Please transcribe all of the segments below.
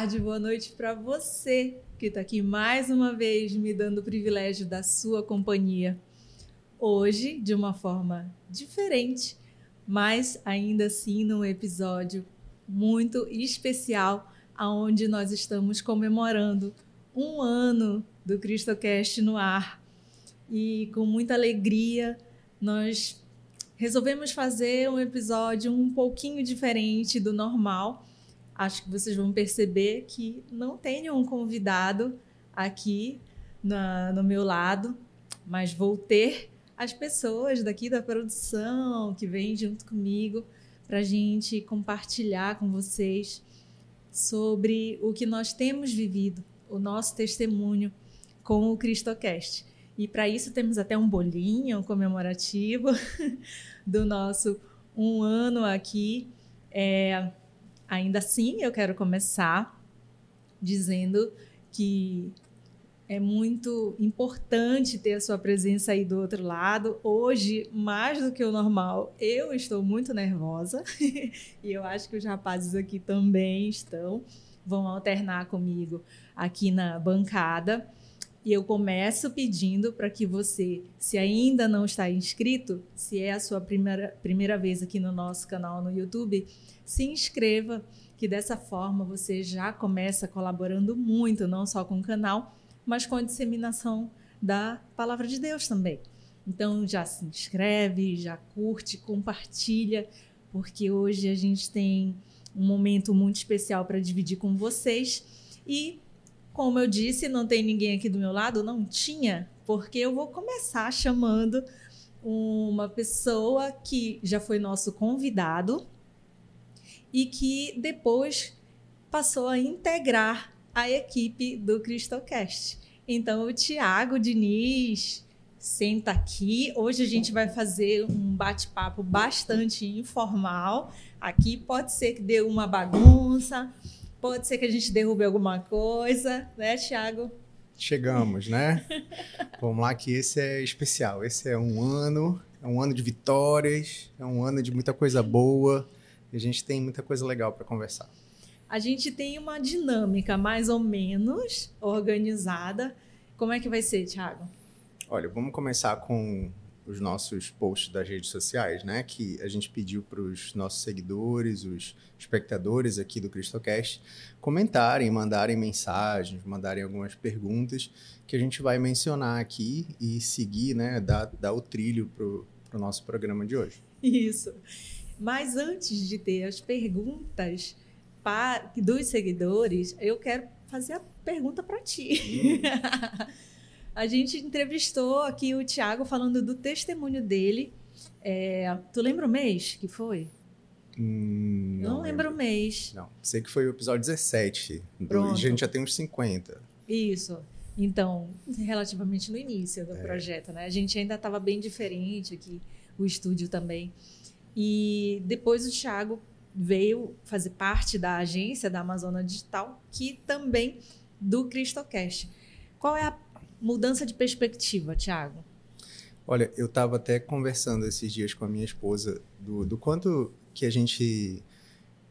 tarde, boa noite para você que está aqui mais uma vez me dando o privilégio da sua companhia. Hoje, de uma forma diferente, mas ainda assim num episódio muito especial, aonde nós estamos comemorando um ano do CristoCast no ar. E com muita alegria, nós resolvemos fazer um episódio um pouquinho diferente do normal acho que vocês vão perceber que não tenho um convidado aqui na, no meu lado, mas vou ter as pessoas daqui da produção que vêm junto comigo para a gente compartilhar com vocês sobre o que nós temos vivido, o nosso testemunho com o CristoCast. E para isso temos até um bolinho comemorativo do nosso um ano aqui. É, Ainda assim, eu quero começar dizendo que é muito importante ter a sua presença aí do outro lado. Hoje, mais do que o normal, eu estou muito nervosa e eu acho que os rapazes aqui também estão. Vão alternar comigo aqui na bancada. E eu começo pedindo para que você, se ainda não está inscrito, se é a sua primeira, primeira vez aqui no nosso canal no YouTube, se inscreva, que dessa forma você já começa colaborando muito, não só com o canal, mas com a disseminação da palavra de Deus também. Então já se inscreve, já curte, compartilha, porque hoje a gente tem um momento muito especial para dividir com vocês. E, como eu disse, não tem ninguém aqui do meu lado? Não tinha, porque eu vou começar chamando uma pessoa que já foi nosso convidado e que depois passou a integrar a equipe do CristoCast. Então, o Tiago Diniz senta aqui. Hoje a gente vai fazer um bate-papo bastante informal. Aqui pode ser que dê uma bagunça, pode ser que a gente derrube alguma coisa, né, Tiago? Chegamos, né? Vamos lá que esse é especial. Esse é um ano, é um ano de vitórias, é um ano de muita coisa boa. E a gente tem muita coisa legal para conversar. A gente tem uma dinâmica mais ou menos organizada. Como é que vai ser, Thiago? Olha, vamos começar com os nossos posts das redes sociais, né? Que a gente pediu para os nossos seguidores, os espectadores aqui do CristoCast, comentarem, mandarem mensagens, mandarem algumas perguntas que a gente vai mencionar aqui e seguir, né? Dar, dar o trilho para o nosso programa de hoje. Isso. Mas antes de ter as perguntas para, dos seguidores, eu quero fazer a pergunta para ti. Hum. a gente entrevistou aqui o Tiago falando do testemunho dele. É, tu lembra o mês que foi? Hum, não, não lembro. o mês. Não, sei que foi o episódio 17. Pronto. a gente já tem uns 50. Isso. Então, relativamente no início do é. projeto, né? A gente ainda estava bem diferente aqui, o estúdio também. E depois o Thiago veio fazer parte da agência da Amazônia Digital, que também do CristoCast. Qual é a mudança de perspectiva, Thiago? Olha, eu estava até conversando esses dias com a minha esposa do, do quanto que a gente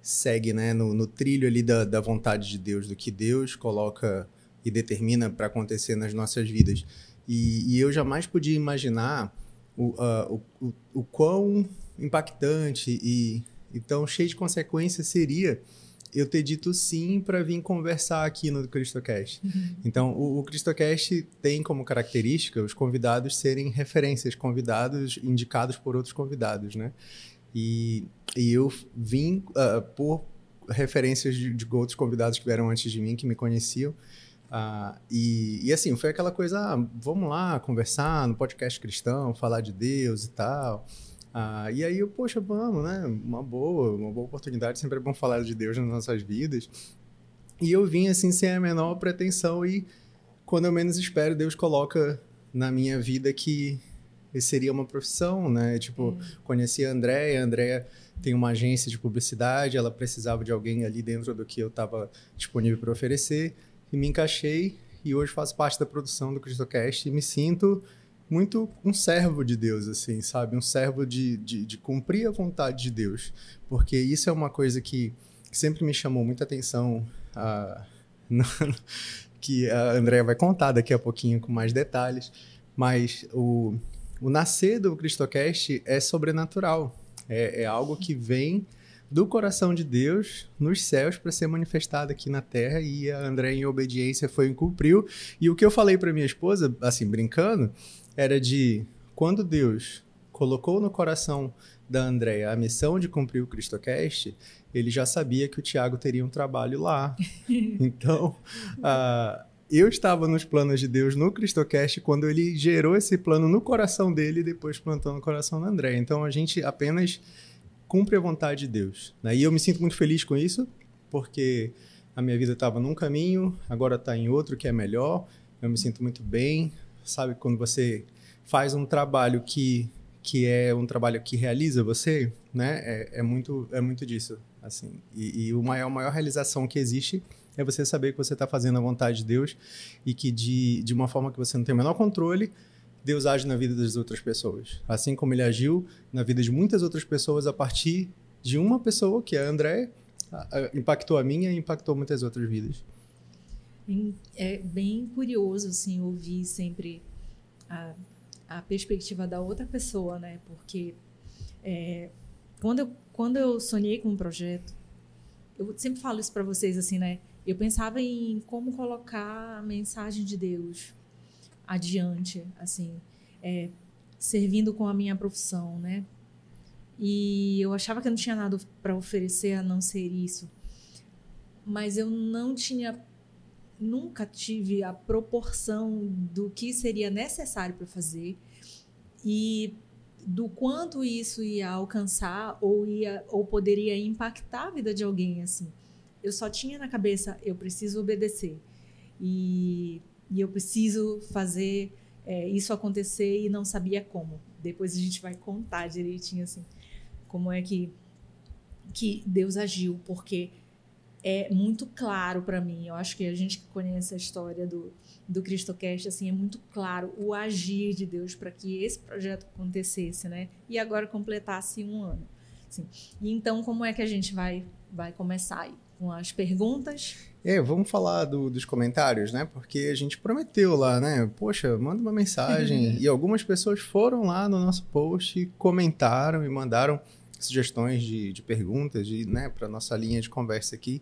segue né, no, no trilho ali da, da vontade de Deus, do que Deus coloca e determina para acontecer nas nossas vidas. E, e, eu jamais podia imaginar o, uh, o, o, o quão impactante e, e tão cheio de consequências seria eu ter dito sim para vir conversar aqui no CristoCast. Uhum. Então, o, o CristoCast tem como característica os convidados serem referências, convidados indicados por outros convidados, né? E, e eu vim uh, por referências de, de, outros convidados que vieram antes de mim, que me conheciam. Uh, e, e assim, foi aquela coisa, ah, vamos lá conversar no podcast cristão, falar de Deus e tal. Ah, e aí eu, poxa, vamos, né? Uma boa, uma boa oportunidade. Sempre é bom falar de Deus nas nossas vidas. E eu vim assim sem a menor pretensão e quando eu menos espero, Deus coloca na minha vida que seria uma profissão, né? Tipo, hum. conheci a Andréia, a Andréia tem uma agência de publicidade, ela precisava de alguém ali dentro do que eu estava disponível para oferecer e me encaixei e hoje faço parte da produção do CristoCast e me sinto muito um servo de Deus, assim, sabe? Um servo de, de, de cumprir a vontade de Deus. Porque isso é uma coisa que, sempre me chamou muita atenção uh, no, que a Andrea vai contar daqui a pouquinho com mais detalhes, mas o, o nascer do Cristocast é sobrenatural, é, é algo que vem do coração de Deus nos céus para ser manifestado aqui na terra e a André em obediência foi e cumpriu. E o que eu falei para minha esposa, assim, brincando, era de quando Deus colocou no coração da Andréia a missão de cumprir o Cristocast, ele já sabia que o Tiago teria um trabalho lá. então, uh, eu estava nos planos de Deus no Cristocast quando ele gerou esse plano no coração dele e depois plantou no coração da Andréia. Então, a gente apenas cumpre a vontade de Deus. Né? E eu me sinto muito feliz com isso, porque a minha vida estava num caminho, agora está em outro que é melhor. Eu me sinto muito bem. Sabe, quando você faz um trabalho que, que é um trabalho que realiza você, né? É, é muito, é muito disso. assim. E, e o maior, maior realização que existe é você saber que você está fazendo a vontade de Deus e que de, de uma forma que você não tem o menor controle, Deus age na vida das outras pessoas. Assim como ele agiu na vida de muitas outras pessoas a partir de uma pessoa, que é a André, impactou a minha e impactou muitas outras vidas. É bem curioso, assim, ouvir sempre a, a perspectiva da outra pessoa, né? Porque é, quando, eu, quando eu sonhei com um projeto, eu sempre falo isso para vocês, assim, né? Eu pensava em como colocar a mensagem de Deus adiante, assim, é, servindo com a minha profissão, né? E eu achava que eu não tinha nada para oferecer a não ser isso. Mas eu não tinha nunca tive a proporção do que seria necessário para fazer e do quanto isso ia alcançar ou ia ou poderia impactar a vida de alguém assim. Eu só tinha na cabeça eu preciso obedecer e e eu preciso fazer é, isso acontecer e não sabia como. Depois a gente vai contar direitinho assim como é que que Deus agiu, porque é muito claro para mim. Eu acho que a gente que conhece a história do do CristoCast assim é muito claro o agir de Deus para que esse projeto acontecesse, né? E agora completasse um ano. Assim. E então como é que a gente vai vai começar aí com as perguntas? É, vamos falar do, dos comentários, né? Porque a gente prometeu lá, né? Poxa, manda uma mensagem. e algumas pessoas foram lá no nosso post, comentaram e mandaram sugestões de, de perguntas de, né, para nossa linha de conversa aqui.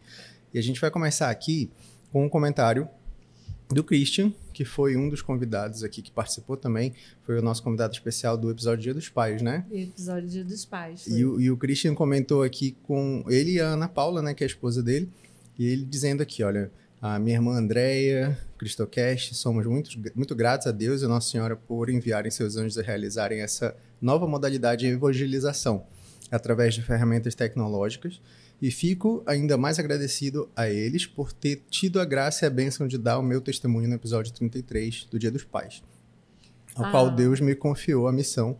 E a gente vai começar aqui com um comentário do Christian, que foi um dos convidados aqui que participou também. Foi o nosso convidado especial do episódio Dia dos Pais, né? Episódio Dia dos Pais. E o, e o, Christian comentou aqui com ele e a Ana Paula, né, que é a esposa dele, e ele dizendo aqui, olha, a minha irmã Andréia, Cristocast, somos muito, muito gratos a Deus e Nossa Senhora por enviarem seus anjos a realizarem essa nova modalidade de evangelização através de ferramentas tecnológicas e fico ainda mais agradecido a eles por ter tido a graça e a bênção de dar o meu testemunho no episódio 33 do Dia dos Pais, ao ah. qual Deus me confiou a missão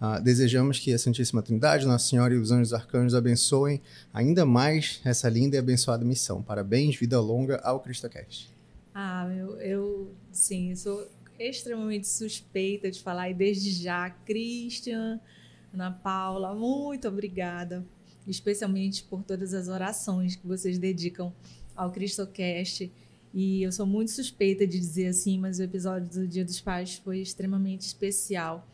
Uh, desejamos que a Santíssima Trindade, Nossa Senhora e os anjos arcanjos abençoem ainda mais essa linda e abençoada missão. Parabéns, vida longa ao CristoCast. Ah, eu, eu sim, sou extremamente suspeita de falar e desde já, Christian, Ana Paula, muito obrigada, especialmente por todas as orações que vocês dedicam ao CristoCast. E eu sou muito suspeita de dizer assim, mas o episódio do Dia dos Pais foi extremamente especial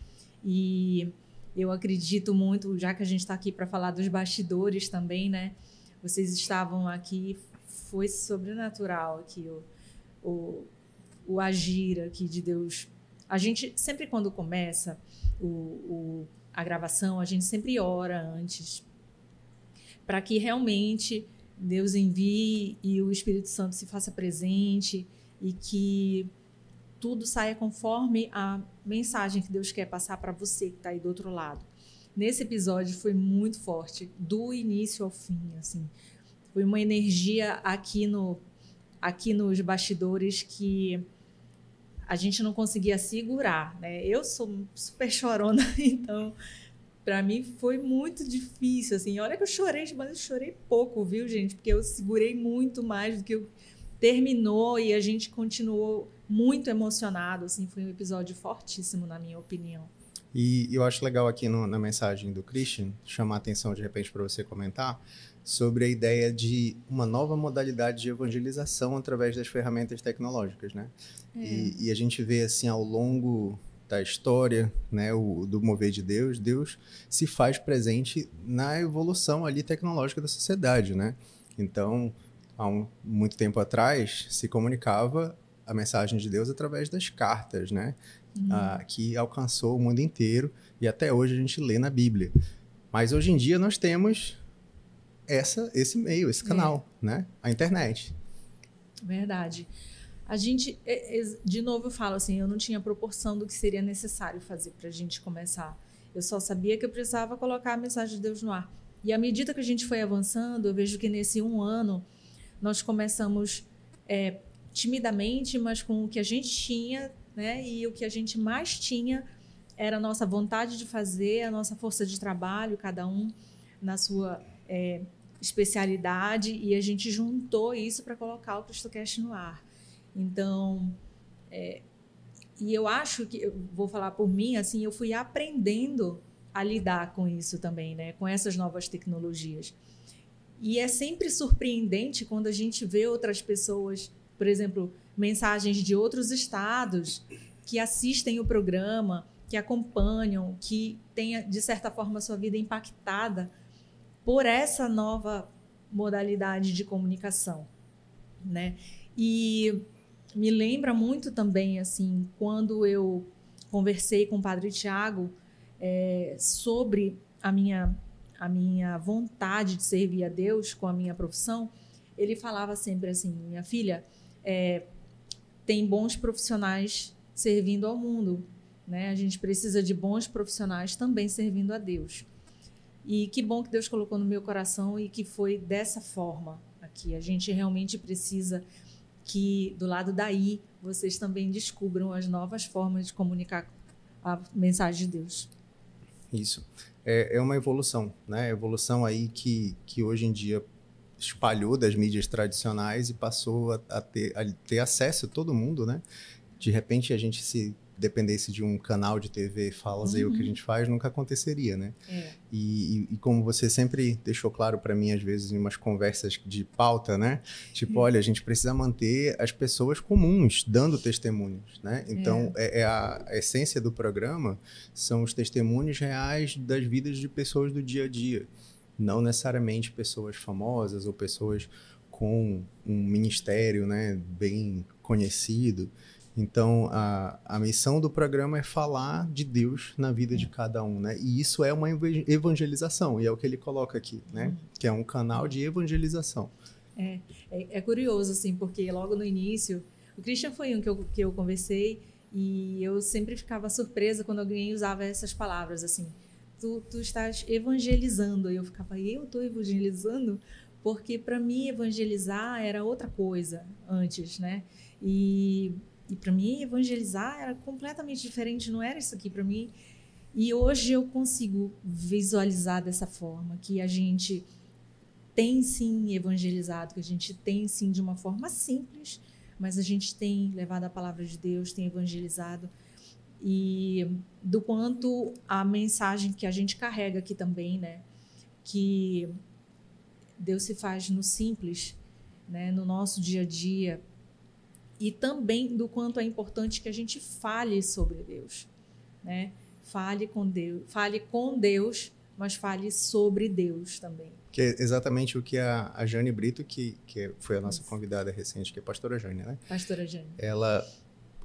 e eu acredito muito, já que a gente está aqui para falar dos bastidores também, né? Vocês estavam aqui, foi sobrenatural aqui o, o, o agir aqui de Deus. A gente sempre quando começa o, o a gravação, a gente sempre ora antes para que realmente Deus envie e o Espírito Santo se faça presente e que tudo saia conforme a mensagem que Deus quer passar para você que está aí do outro lado. Nesse episódio foi muito forte, do início ao fim, assim. Foi uma energia aqui no aqui nos bastidores que a gente não conseguia segurar, né? Eu sou super chorona, então para mim foi muito difícil, assim. Olha que eu chorei, mas eu chorei pouco, viu, gente? Porque eu segurei muito mais do que eu terminou e a gente continuou muito emocionado, assim, foi um episódio fortíssimo, na minha opinião. E eu acho legal aqui no, na mensagem do Christian, chamar a atenção de repente para você comentar, sobre a ideia de uma nova modalidade de evangelização através das ferramentas tecnológicas, né? É. E, e, a gente vê assim ao longo da história, né, o, do mover de Deus, Deus se faz presente na evolução ali tecnológica da sociedade, né? Então, há um, muito tempo atrás se comunicava a mensagem de Deus através das cartas, né? Uhum. Ah, que alcançou o mundo inteiro e até hoje a gente lê na Bíblia. Mas hoje em dia nós temos essa, esse meio, esse canal, é. né? A internet. Verdade. A gente, é, é, de novo, eu falo assim, eu não tinha proporção do que seria necessário fazer para a gente começar. Eu só sabia que eu precisava colocar a mensagem de Deus no ar. E à medida que a gente foi avançando, eu vejo que nesse um ano nós começamos é, timidamente, mas com o que a gente tinha, né? E o que a gente mais tinha era a nossa vontade de fazer, a nossa força de trabalho, cada um na sua é, especialidade, e a gente juntou isso para colocar o CristoCast no ar. Então, é, e eu acho que, eu vou falar por mim, assim, eu fui aprendendo a lidar com isso também, né? Com essas novas tecnologias. E é sempre surpreendente quando a gente vê outras pessoas, por exemplo, mensagens de outros estados que assistem o programa, que acompanham, que têm, de certa forma, sua vida impactada por essa nova modalidade de comunicação, né? E me lembra muito também, assim, quando eu conversei com o Padre Tiago é, sobre a minha, a minha vontade de servir a Deus com a minha profissão, ele falava sempre assim, minha filha, é, tem bons profissionais servindo ao mundo, né? A gente precisa de bons profissionais também servindo a Deus. E que bom que Deus colocou no meu coração e que foi dessa forma aqui. A gente realmente precisa que do lado daí vocês também descubram as novas formas de comunicar a mensagem de Deus. Isso. É, é uma evolução, né? Evolução aí que, que hoje em dia espalhou das mídias tradicionais e passou a, a, ter, a ter acesso a todo mundo, né? De repente a gente se dependesse de um canal de TV fazer uhum. o que a uhum. gente faz, nunca aconteceria, né? É. E, e, e, como você sempre deixou claro para mim, às vezes, em umas conversas de pauta, né? Tipo, olha, a gente precisa manter as pessoas comuns dando testemunhos, né? Então, é. É, é a essência do programa são os testemunhos reais das vidas de pessoas do dia a dia. Não necessariamente pessoas famosas ou pessoas com um ministério, né, bem conhecido. Então, a, a missão do programa é falar de Deus na vida de cada um, né? E isso é uma evangelização, e é o que ele coloca aqui, né? Uhum. Que é um canal de evangelização. É, é, é curioso, assim, porque logo no início, o Christian foi um que eu, que eu conversei, e eu sempre ficava surpresa quando alguém usava essas palavras, assim, tu, tu estás evangelizando. E eu ficava, eu estou evangelizando? Porque para mim evangelizar era outra coisa antes, né? E e para mim, evangelizar era completamente diferente, não era isso aqui para mim. E hoje eu consigo visualizar dessa forma, que a gente tem sim evangelizado, que a gente tem sim de uma forma simples, mas a gente tem levado a palavra de Deus, tem evangelizado. E do quanto a mensagem que a gente carrega aqui também, né? Que Deus se faz no simples, né? no nosso dia a dia, e também do quanto é importante que a gente fale sobre Deus, né? Fale com Deus, fale com Deus, mas fale sobre Deus também. Que é exatamente o que a, a Jane Brito, que, que foi a nossa Isso. convidada recente, que é a pastora Jane, né? Pastora Jane. Ela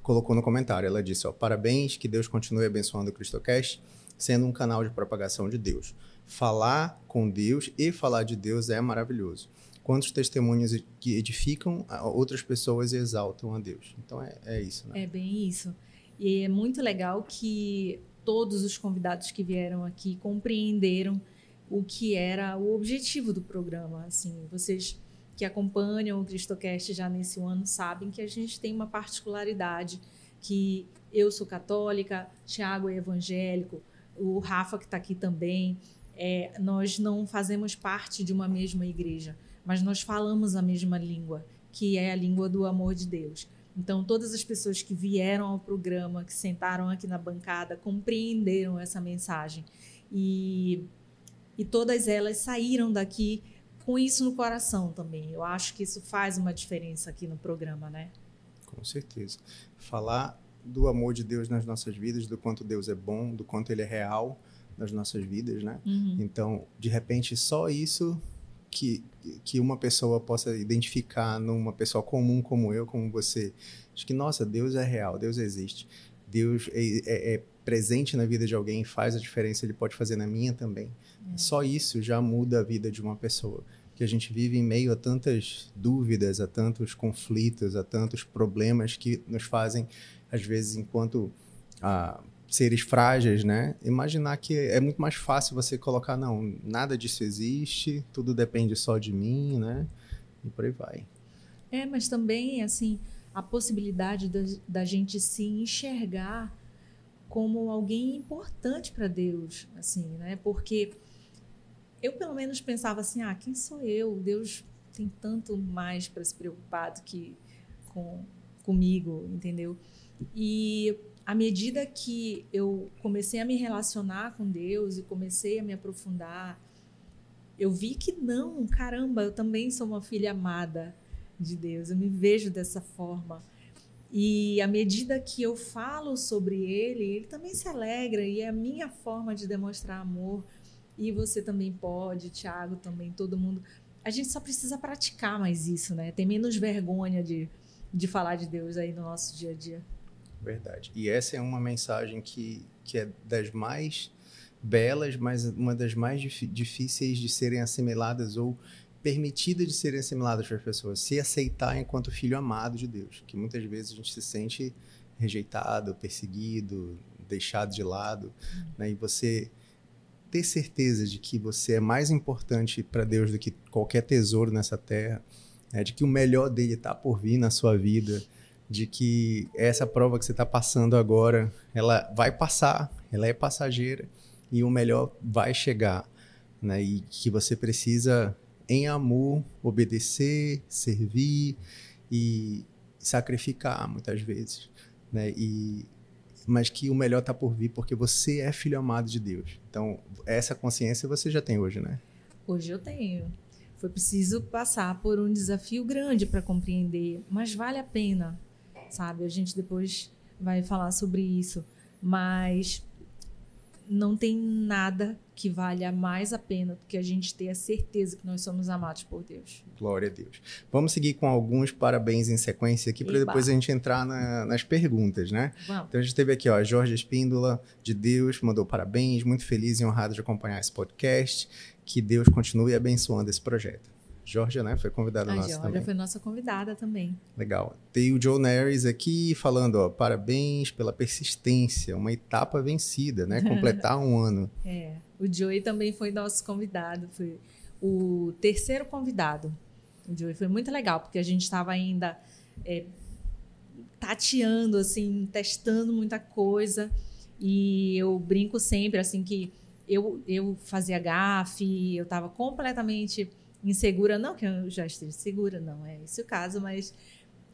colocou no comentário, ela disse, ó, parabéns, que Deus continue abençoando o Cristocast, sendo um canal de propagação de Deus. Falar com Deus e falar de Deus é maravilhoso quantos testemunhos que edificam outras pessoas e exaltam a Deus. Então é, é isso, né? É bem isso. E é muito legal que todos os convidados que vieram aqui compreenderam o que era o objetivo do programa. Assim, vocês que acompanham o Cristocast já nesse ano sabem que a gente tem uma particularidade que eu sou católica, Tiago é evangélico, o Rafa que está aqui também. É, nós não fazemos parte de uma mesma igreja mas nós falamos a mesma língua, que é a língua do amor de Deus. Então, todas as pessoas que vieram ao programa, que sentaram aqui na bancada, compreenderam essa mensagem. E, e todas elas saíram daqui com isso no coração também. Eu acho que isso faz uma diferença aqui no programa, né? Com certeza. Falar do amor de Deus nas nossas vidas, do quanto Deus é bom, do quanto ele é real nas nossas vidas, né? Uhum. Então, de repente, só isso que, que uma pessoa possa identificar numa pessoa comum como eu, como você, de que, nossa, Deus é real, Deus existe. Deus é, é, é presente na vida de alguém, faz a diferença, ele pode fazer na minha também. É. Só isso já muda a vida de uma pessoa. Que a gente vive em meio a tantas dúvidas, a tantos conflitos, a tantos problemas que nos fazem, às vezes, enquanto ah, seres frágeis, né? Imaginar que é muito mais fácil você colocar, não, nada disso existe, tudo depende só de mim, né? E por aí vai. É, mas também, assim, a possibilidade da, da gente se enxergar como alguém importante para Deus, assim, né? Porque eu pelo menos pensava assim, ah, quem sou eu? Deus tem tanto mais para se preocupar do que com comigo, entendeu? E à medida que eu comecei a me relacionar com Deus e comecei a me aprofundar, eu vi que não, caramba, eu também sou uma filha amada de Deus, eu me vejo dessa forma. E à medida que eu falo sobre ele, ele também se alegra e é a minha forma de demonstrar amor. E você também pode, Thiago também, todo mundo. A gente só precisa praticar mais isso, né? Tem menos vergonha de, de falar de Deus aí no nosso dia a dia. Verdade. E essa é uma mensagem que, que é das mais belas, mas uma das mais difíceis de serem assimiladas ou permitidas de serem assimiladas para as pessoas. Se aceitar enquanto filho amado de Deus. Que muitas vezes a gente se sente rejeitado, perseguido, deixado de lado. Né? E você ter certeza de que você é mais importante para Deus do que qualquer tesouro nessa terra, né? de que o melhor dele está por vir na sua vida, de que essa prova que você está passando agora, ela vai passar, ela é passageira e o melhor vai chegar, né? E que você precisa, em amor, obedecer, servir e sacrificar muitas vezes, né? E mas que o melhor está por vir porque você é filho amado de Deus. Então, essa consciência você já tem hoje, né? Hoje eu tenho. Foi preciso passar por um desafio grande para compreender, mas vale a pena, sabe? A gente depois vai falar sobre isso, mas não tem nada que valha mais a pena do que a gente ter a certeza que nós somos amados por Deus. Glória a Deus. Vamos seguir com alguns parabéns em sequência aqui para depois a gente entrar na, nas perguntas, né? Vamos. Então a gente teve aqui, ó, Jorge Espíndola de Deus, mandou parabéns, muito feliz e honrado de acompanhar esse podcast. Que Deus continue abençoando esse projeto. Georgia, né? Foi convidada a nossa Georgia também. foi nossa convidada também. Legal. Tem o Joe Neres aqui falando, ó, parabéns pela persistência, uma etapa vencida, né? Completar um ano. É. O Joey também foi nosso convidado, foi o terceiro convidado. O Joey foi muito legal, porque a gente estava ainda é, tateando, assim, testando muita coisa. E eu brinco sempre, assim, que eu, eu fazia gafe, eu estava completamente insegura, não que eu já esteja segura, não é esse o caso, mas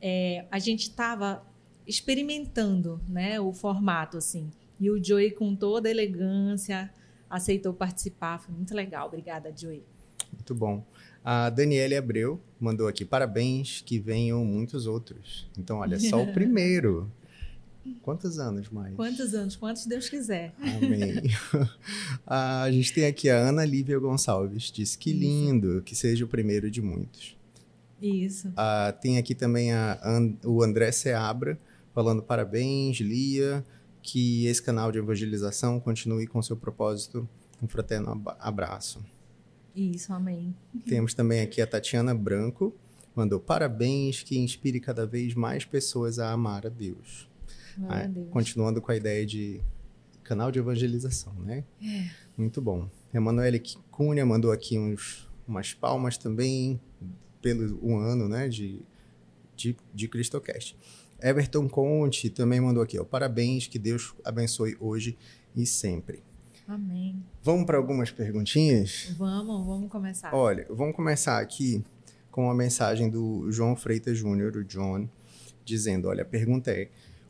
é, a gente estava experimentando, né, o formato assim. E o Joey com toda a elegância aceitou participar, foi muito legal. Obrigada, Joey. Muito bom. A Daniele Abreu mandou aqui parabéns, que venham muitos outros. Então, olha, só o primeiro. Quantos anos mais? Quantos anos? Quantos Deus quiser. Amém. a gente tem aqui a Ana Lívia Gonçalves. Diz que lindo, que seja o primeiro de muitos. Isso. Ah, tem aqui também a, o André Seabra, falando parabéns, Lia, que esse canal de evangelização continue com seu propósito. Um fraterno abraço. Isso, amém. Temos também aqui a Tatiana Branco, mandou parabéns, que inspire cada vez mais pessoas a amar a Deus. Ah, continuando com a ideia de canal de evangelização, né? É. Muito bom. Emanuele Cunha mandou aqui uns, umas palmas também pelo um ano, né, de, de, de Cristocast. Everton Conte também mandou aqui, ó, parabéns, que Deus abençoe hoje e sempre. Amém. Vamos para algumas perguntinhas? Vamos, vamos começar. Olha, vamos começar aqui com uma mensagem do João Freitas Júnior, o John, dizendo, olha, a pergunta é,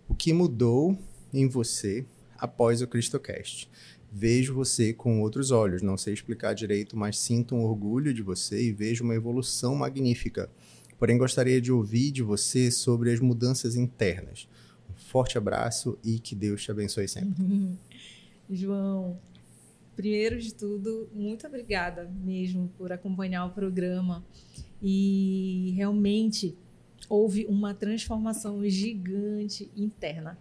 o que mudou em você após o CristoCast. Vejo você com outros olhos, não sei explicar direito, mas sinto um orgulho de você e vejo uma evolução magnífica. Porém, gostaria de ouvir de você sobre as mudanças internas. Um forte abraço e que Deus te abençoe sempre. João, primeiro de tudo, muito obrigada mesmo por acompanhar o programa. E realmente houve uma transformação gigante interna.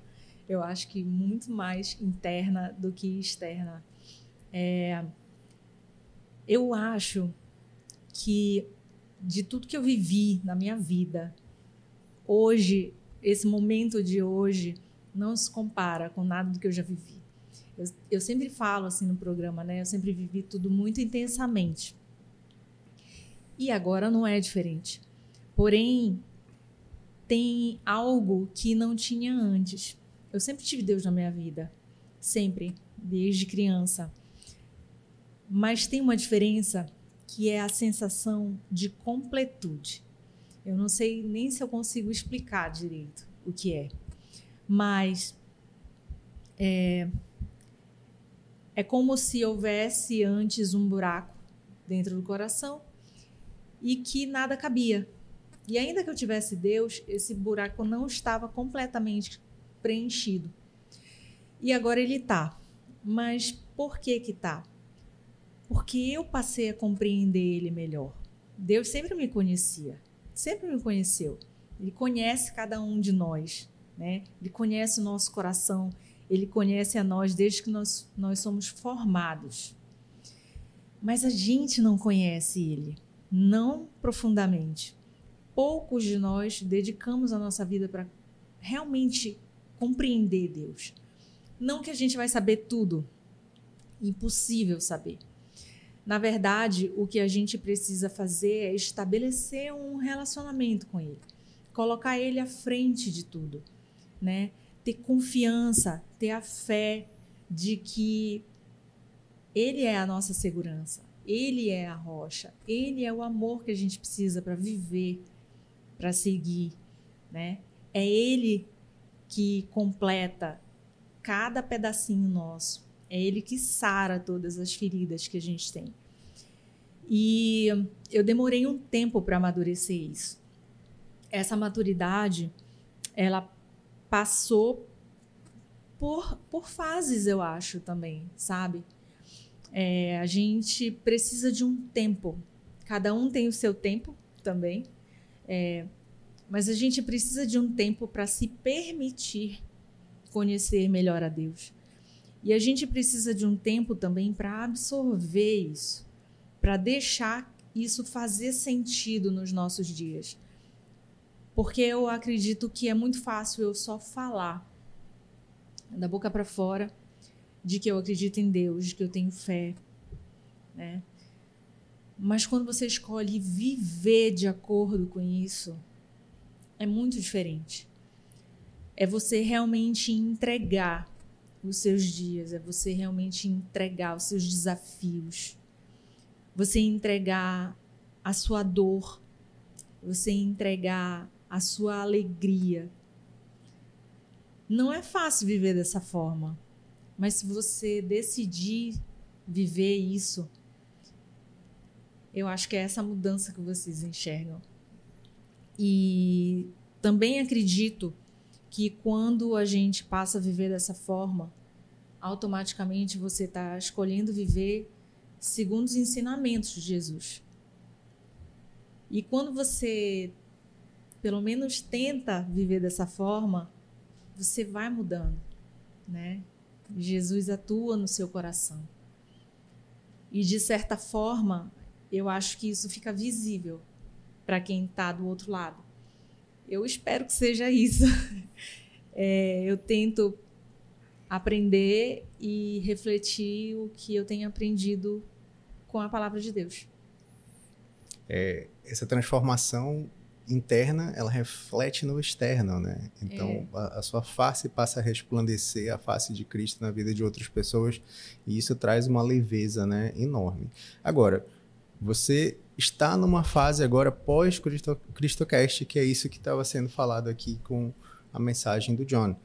Eu acho que muito mais interna do que externa. É, eu acho que de tudo que eu vivi na minha vida, hoje, esse momento de hoje, não se compara com nada do que eu já vivi. Eu, eu sempre falo assim no programa, né? Eu sempre vivi tudo muito intensamente. E agora não é diferente. Porém, tem algo que não tinha antes. Eu sempre tive Deus na minha vida, sempre, desde criança. Mas tem uma diferença que é a sensação de completude. Eu não sei nem se eu consigo explicar direito o que é, mas é, é como se houvesse antes um buraco dentro do coração e que nada cabia. E ainda que eu tivesse Deus, esse buraco não estava completamente preenchido. E agora ele está. Mas por que que tá? Porque eu passei a compreender ele melhor. Deus sempre me conhecia, sempre me conheceu. Ele conhece cada um de nós, né? Ele conhece o nosso coração, ele conhece a nós desde que nós, nós somos formados. Mas a gente não conhece ele não profundamente. Poucos de nós dedicamos a nossa vida para realmente compreender Deus. Não que a gente vai saber tudo, impossível saber. Na verdade, o que a gente precisa fazer é estabelecer um relacionamento com Ele, colocar Ele à frente de tudo, né? Ter confiança, ter a fé de que Ele é a nossa segurança, ele é a rocha, ele é o amor que a gente precisa para viver, para seguir, né? É ele que completa cada pedacinho nosso. É ele que sara todas as feridas que a gente tem. E eu demorei um tempo para amadurecer isso. Essa maturidade, ela passou por, por fases, eu acho também, sabe? É, a gente precisa de um tempo. Cada um tem o seu tempo também. É, mas a gente precisa de um tempo para se permitir conhecer melhor a Deus. E a gente precisa de um tempo também para absorver isso, para deixar isso fazer sentido nos nossos dias. Porque eu acredito que é muito fácil eu só falar da boca para fora de que eu acredito em Deus, de que eu tenho fé, né? Mas quando você escolhe viver de acordo com isso, é muito diferente. É você realmente entregar os seus dias, é você realmente entregar os seus desafios, você entregar a sua dor, você entregar a sua alegria. Não é fácil viver dessa forma. Mas se você decidir viver isso, eu acho que é essa mudança que vocês enxergam. E também acredito que quando a gente passa a viver dessa forma, automaticamente você está escolhendo viver segundo os ensinamentos de Jesus. E quando você, pelo menos, tenta viver dessa forma, você vai mudando, né? Jesus atua no seu coração. E de certa forma, eu acho que isso fica visível para quem está do outro lado. Eu espero que seja isso. É, eu tento aprender e refletir o que eu tenho aprendido com a palavra de Deus. É, essa transformação interna, ela reflete no externo, né? Então, é. a, a, sua face passa a resplandecer a face de Cristo na vida de outras pessoas e isso traz uma leveza, né, enorme. Agora, você está numa fase agora pós Cristocast, que é isso que estava sendo falado aqui com a mensagem do John.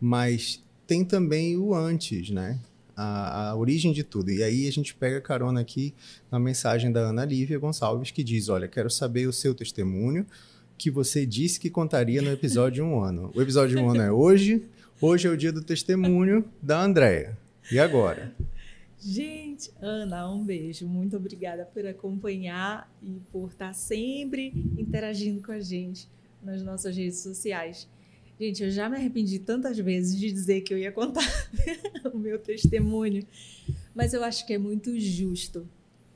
Mas tem também o antes, né? A, a, origem de tudo. E aí a gente pega carona aqui na mensagem da Ana Lívia Gonçalves, que diz: Olha, quero saber o seu testemunho que você disse que contaria no episódio um ano. O episódio um ano é hoje. Hoje é o dia do testemunho da Andréia. E agora? Gente, Ana, um beijo. Muito obrigada por acompanhar e por estar sempre interagindo com a gente nas nossas redes sociais. Gente, eu já me arrependi tantas vezes de dizer que eu ia contar o meu testemunho, mas eu acho que é muito justo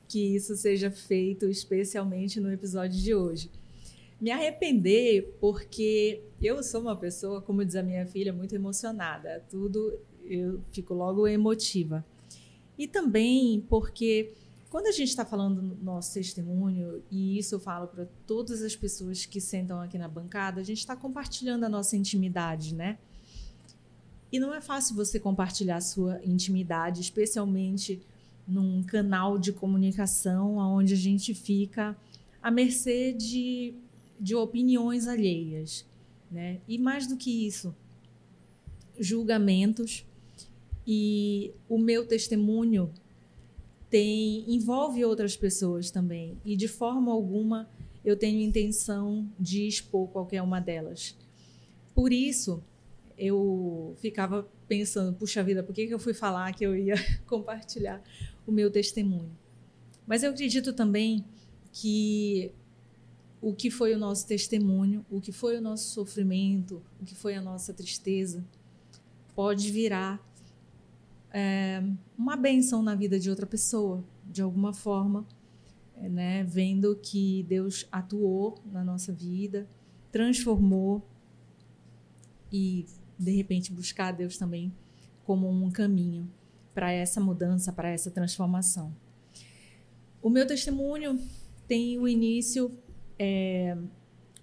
que isso seja feito, especialmente no episódio de hoje. Me arrepender porque eu sou uma pessoa, como diz a minha filha, muito emocionada. Tudo eu fico logo emotiva. E também porque quando a gente está falando do nosso testemunho, e isso eu falo para todas as pessoas que sentam aqui na bancada, a gente está compartilhando a nossa intimidade, né? E não é fácil você compartilhar a sua intimidade, especialmente num canal de comunicação onde a gente fica à mercê de, de opiniões alheias. Né? E mais do que isso, julgamentos e o meu testemunho tem envolve outras pessoas também e de forma alguma eu tenho intenção de expor qualquer uma delas. Por isso eu ficava pensando, puxa vida, por que, que eu fui falar que eu ia compartilhar o meu testemunho? Mas eu acredito também que o que foi o nosso testemunho, o que foi o nosso sofrimento, o que foi a nossa tristeza, pode virar é, uma benção na vida de outra pessoa, de alguma forma, é, né? Vendo que Deus atuou na nossa vida, transformou e de repente buscar Deus também como um caminho para essa mudança, para essa transformação. O meu testemunho tem o início é,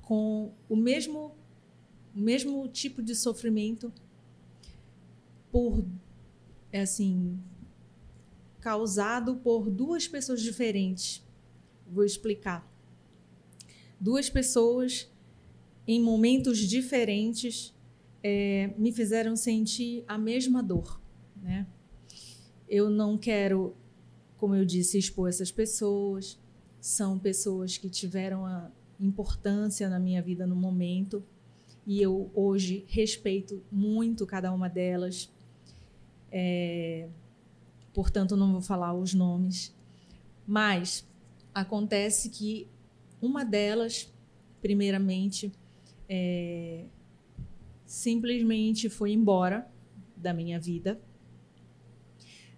com o mesmo, o mesmo tipo de sofrimento por é assim causado por duas pessoas diferentes. Vou explicar. Duas pessoas em momentos diferentes é, me fizeram sentir a mesma dor, né? Eu não quero, como eu disse, expor essas pessoas. São pessoas que tiveram a importância na minha vida no momento e eu hoje respeito muito cada uma delas. É, portanto, não vou falar os nomes. Mas acontece que uma delas, primeiramente, é, simplesmente foi embora da minha vida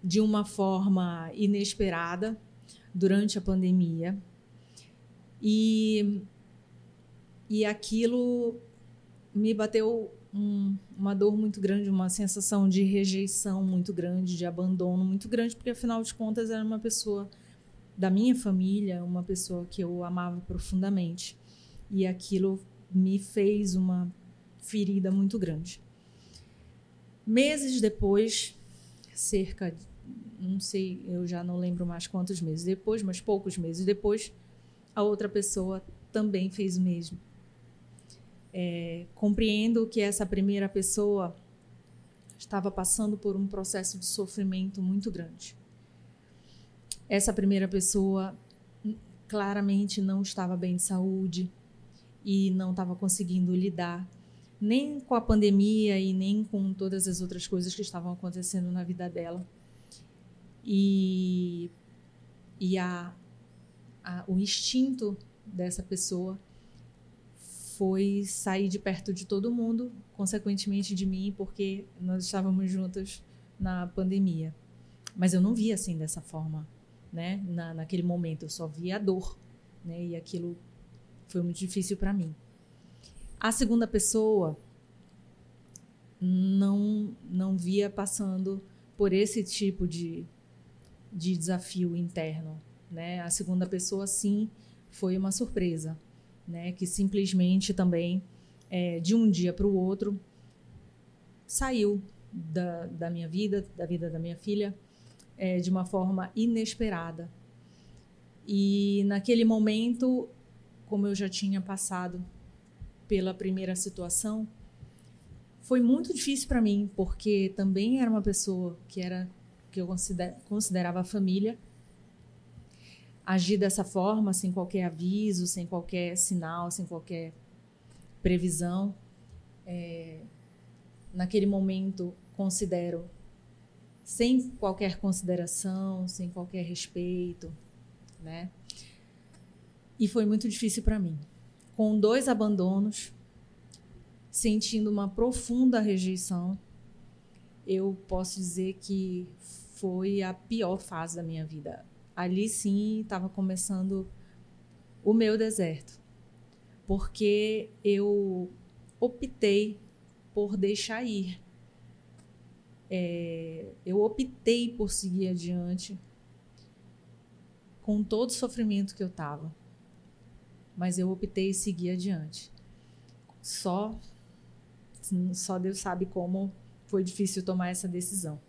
de uma forma inesperada durante a pandemia. E, e aquilo me bateu um, uma dor muito grande, uma sensação de rejeição muito grande, de abandono muito grande, porque afinal de contas era uma pessoa da minha família, uma pessoa que eu amava profundamente. E aquilo me fez uma ferida muito grande. Meses depois, cerca de, não sei, eu já não lembro mais quantos meses depois, mas poucos meses depois, a outra pessoa também fez o mesmo é, compreendo que essa primeira pessoa estava passando por um processo de sofrimento muito grande. Essa primeira pessoa claramente não estava bem de saúde e não estava conseguindo lidar nem com a pandemia e nem com todas as outras coisas que estavam acontecendo na vida dela. E, e a, a, o instinto dessa pessoa foi sair de perto de todo mundo, consequentemente de mim, porque nós estávamos juntos na pandemia. Mas eu não via assim dessa forma, né? Na, naquele momento eu só via a dor, né? E aquilo foi muito difícil para mim. A segunda pessoa não não via passando por esse tipo de, de desafio interno, né? A segunda pessoa sim foi uma surpresa, né, que simplesmente também, é, de um dia para o outro, saiu da, da minha vida, da vida da minha filha, é, de uma forma inesperada. E naquele momento, como eu já tinha passado pela primeira situação, foi muito difícil para mim, porque também era uma pessoa que era que eu considerava família. Agir dessa forma, sem qualquer aviso, sem qualquer sinal, sem qualquer previsão. É, naquele momento, considero sem qualquer consideração, sem qualquer respeito, né? E foi muito difícil para mim. Com dois abandonos, sentindo uma profunda rejeição, eu posso dizer que foi a pior fase da minha vida. Ali sim estava começando o meu deserto, porque eu optei por deixar ir. É, eu optei por seguir adiante com todo o sofrimento que eu estava, mas eu optei seguir adiante. Só só Deus sabe como foi difícil tomar essa decisão.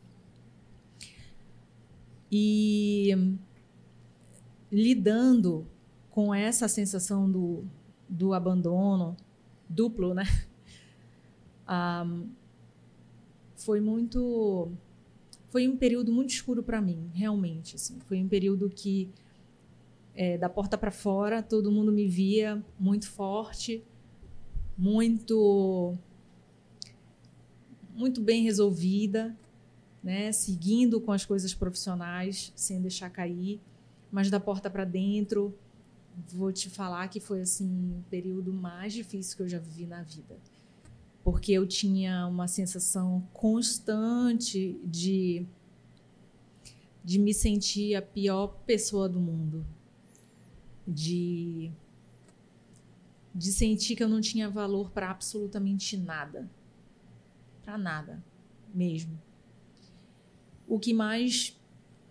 E lidando com essa sensação do, do abandono duplo, né? Um, foi muito foi um período muito escuro para mim realmente assim foi um período que é, da porta para fora todo mundo me via muito forte muito muito bem resolvida, né? Seguindo com as coisas profissionais, sem deixar cair, mas da porta para dentro, vou te falar que foi assim o período mais difícil que eu já vivi na vida. Porque eu tinha uma sensação constante de de me sentir a pior pessoa do mundo. De de sentir que eu não tinha valor para absolutamente nada para nada mesmo. O que mais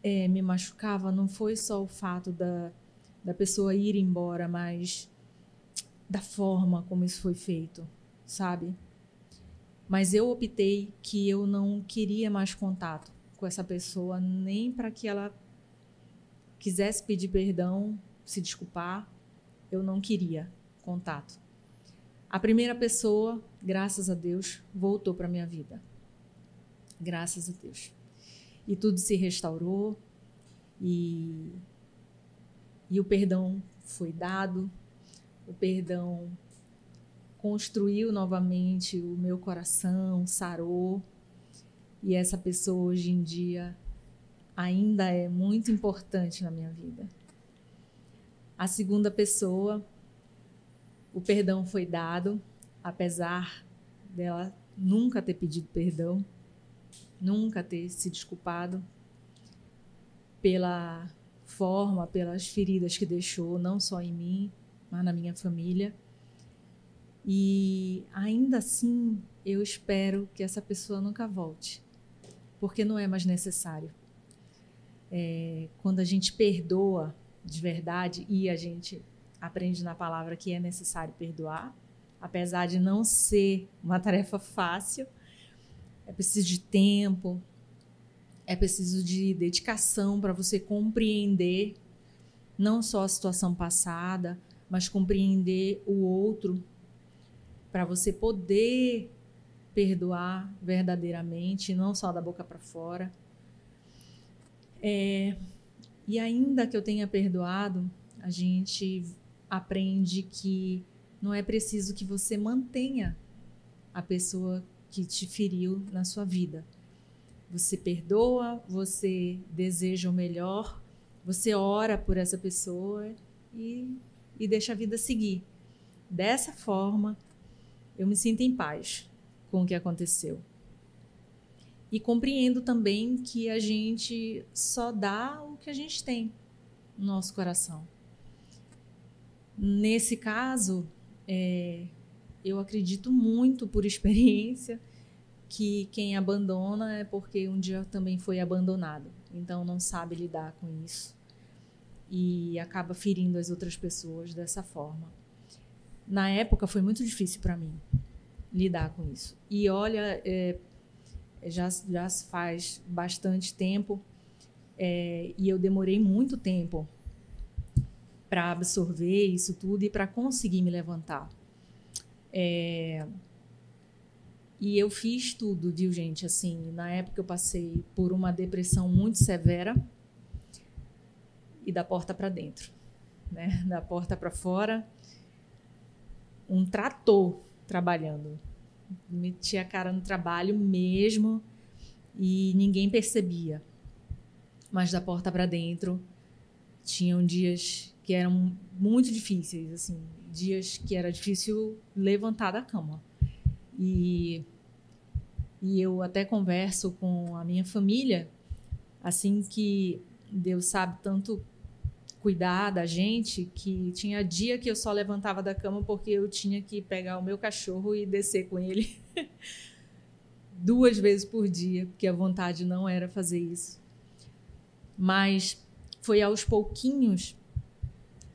é, me machucava não foi só o fato da, da pessoa ir embora, mas da forma como isso foi feito, sabe? Mas eu optei que eu não queria mais contato com essa pessoa, nem para que ela quisesse pedir perdão, se desculpar, eu não queria contato. A primeira pessoa, graças a Deus, voltou para minha vida. Graças a Deus. E tudo se restaurou e e o perdão foi dado. O perdão construiu novamente o meu coração, sarou. E essa pessoa hoje em dia ainda é muito importante na minha vida. A segunda pessoa o perdão foi dado, apesar dela nunca ter pedido perdão, nunca ter se desculpado pela forma, pelas feridas que deixou, não só em mim, mas na minha família. E ainda assim, eu espero que essa pessoa nunca volte, porque não é mais necessário. É, quando a gente perdoa de verdade e a gente aprende na palavra que é necessário perdoar, apesar de não ser uma tarefa fácil. É preciso de tempo, é preciso de dedicação para você compreender não só a situação passada, mas compreender o outro, para você poder perdoar verdadeiramente, não só da boca para fora. É, e ainda que eu tenha perdoado, a gente aprende que não é preciso que você mantenha a pessoa que te feriu na sua vida. Você perdoa, você deseja o melhor, você ora por essa pessoa e, e deixa a vida seguir. Dessa forma, eu me sinto em paz com o que aconteceu. E compreendo também que a gente só dá o que a gente tem no nosso coração. Nesse caso, é, eu acredito muito por experiência que quem abandona é porque um dia também foi abandonado, então não sabe lidar com isso e acaba ferindo as outras pessoas dessa forma. Na época foi muito difícil para mim lidar com isso. E olha, é, já, já faz bastante tempo é, e eu demorei muito tempo para absorver isso tudo e para conseguir me levantar. É... E eu fiz tudo, viu, gente? Assim, na época eu passei por uma depressão muito severa e da porta para dentro, né? Da porta para fora, um trator trabalhando. Metia a cara no trabalho mesmo e ninguém percebia. Mas da porta para dentro, tinham dias que eram muito difíceis, assim, dias que era difícil levantar da cama. E, e eu até converso com a minha família, assim que Deus sabe tanto cuidar da gente, que tinha dia que eu só levantava da cama porque eu tinha que pegar o meu cachorro e descer com ele duas vezes por dia, porque a vontade não era fazer isso. Mas foi aos pouquinhos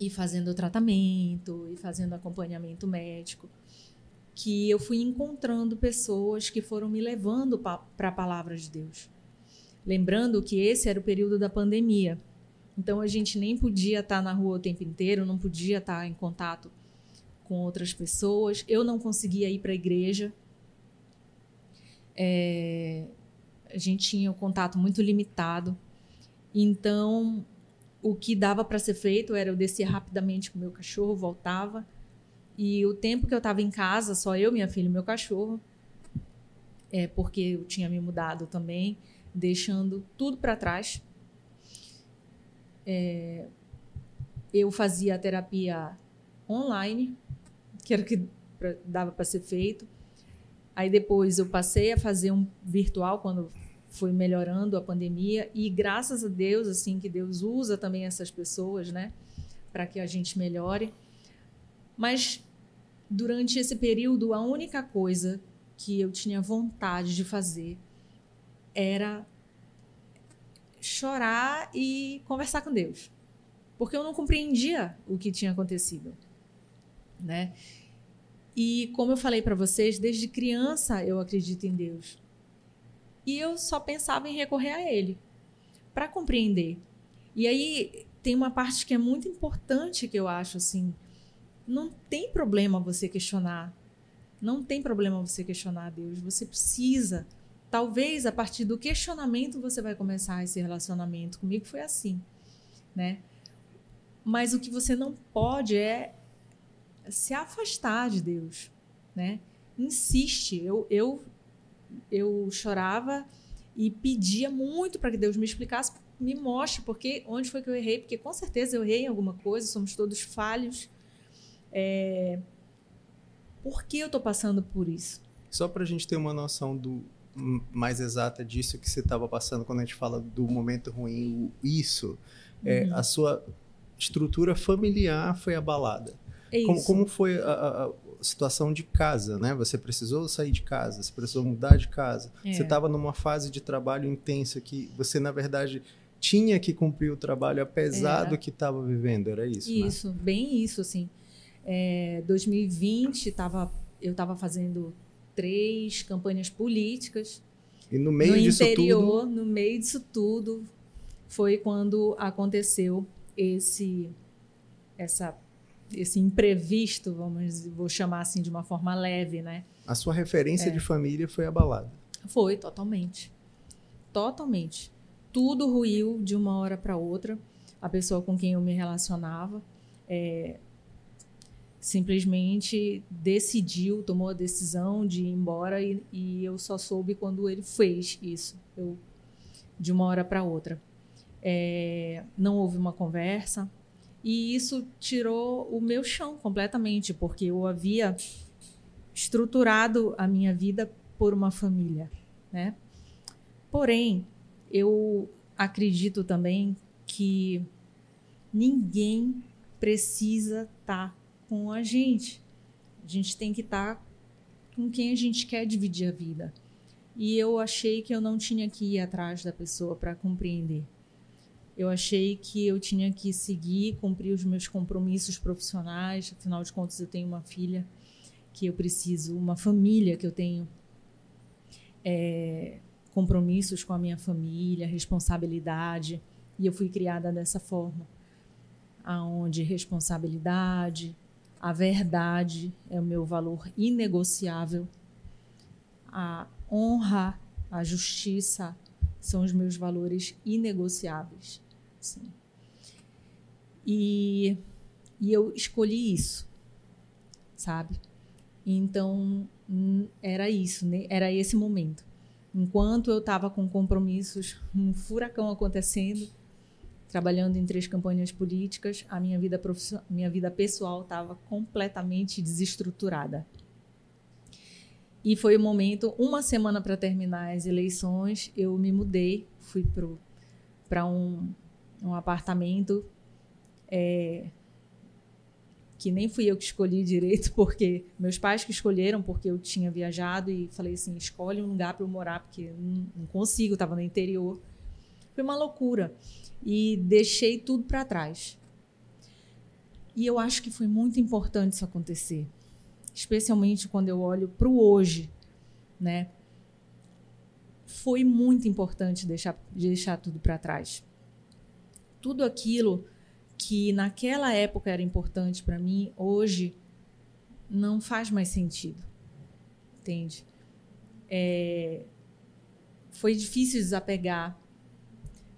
e fazendo tratamento e fazendo acompanhamento médico que eu fui encontrando pessoas que foram me levando para a palavra de Deus. Lembrando que esse era o período da pandemia. Então a gente nem podia estar na rua o tempo inteiro, não podia estar em contato com outras pessoas. Eu não conseguia ir para a igreja. É, a gente tinha um contato muito limitado. Então o que dava para ser feito era eu descer rapidamente com o meu cachorro, voltava. E o tempo que eu estava em casa, só eu, minha filha e meu cachorro, é porque eu tinha me mudado também, deixando tudo para trás é, eu fazia a terapia online, que era o que dava para ser feito. Aí depois eu passei a fazer um virtual quando foi melhorando a pandemia e graças a Deus assim que Deus usa também essas pessoas, né, para que a gente melhore. Mas durante esse período a única coisa que eu tinha vontade de fazer era chorar e conversar com Deus. Porque eu não compreendia o que tinha acontecido, né? E como eu falei para vocês, desde criança eu acredito em Deus. E eu só pensava em recorrer a ele para compreender. E aí tem uma parte que é muito importante que eu acho assim, não tem problema você questionar. Não tem problema você questionar a Deus. Você precisa talvez a partir do questionamento você vai começar esse relacionamento. Comigo foi assim, né? Mas o que você não pode é se afastar de Deus, né? Insiste. Eu, eu, eu chorava e pedia muito para que Deus me explicasse, me mostre porque onde foi que eu errei, porque com certeza eu errei em alguma coisa, somos todos falhos. É... Por que eu estou passando por isso? Só para a gente ter uma noção do, mais exata disso que você estava passando quando a gente fala do momento ruim, isso, é, uhum. a sua estrutura familiar foi abalada. É como, como, foi a, a, situação de casa, né? Você precisou sair de casa, você precisou mudar de casa. É. Você estava numa fase de trabalho intensa que você, na verdade, tinha que cumprir o trabalho apesar do que estava vivendo, era isso? Né? Isso, né? bem isso, assim. É, 2020, tava, eu estava fazendo três campanhas políticas. E no meio no disso interior, tudo... no meio disso tudo, foi quando aconteceu esse essa esse imprevisto, vamos vou chamar assim de uma forma leve, né? A sua referência é. de família foi abalada. Foi totalmente. Totalmente. Tudo ruiu de uma hora para outra. A pessoa com quem eu me relacionava, é, simplesmente decidiu, tomou a decisão de ir embora e, e eu só soube quando ele fez isso, eu, de uma hora para outra. É, não houve uma conversa e isso tirou o meu chão completamente, porque eu havia estruturado a minha vida por uma família, né? Porém, eu acredito também que ninguém precisa estar tá com a gente. A gente tem que estar tá com quem a gente quer dividir a vida. E eu achei que eu não tinha que ir atrás da pessoa para compreender. Eu achei que eu tinha que seguir, cumprir os meus compromissos profissionais. Afinal de contas, eu tenho uma filha que eu preciso, uma família que eu tenho é, compromissos com a minha família, responsabilidade. E eu fui criada dessa forma, aonde responsabilidade, a verdade é o meu valor inegociável. a honra, a justiça são os meus valores inegociáveis. Sim. E, e eu escolhi isso, sabe? Então, hum, era isso, né? era esse momento. Enquanto eu estava com compromissos, um furacão acontecendo, trabalhando em três campanhas políticas, a minha vida, minha vida pessoal estava completamente desestruturada. E foi o momento, uma semana para terminar as eleições, eu me mudei, fui para um, um apartamento é, que nem fui eu que escolhi direito, porque meus pais que escolheram, porque eu tinha viajado e falei assim: escolhe um lugar para eu morar, porque não, não consigo, estava no interior. Foi uma loucura e deixei tudo para trás. E eu acho que foi muito importante isso acontecer, especialmente quando eu olho para o hoje, né? Foi muito importante deixar, deixar tudo para trás. Tudo aquilo que naquela época era importante para mim, hoje não faz mais sentido. Entende? É, foi difícil desapegar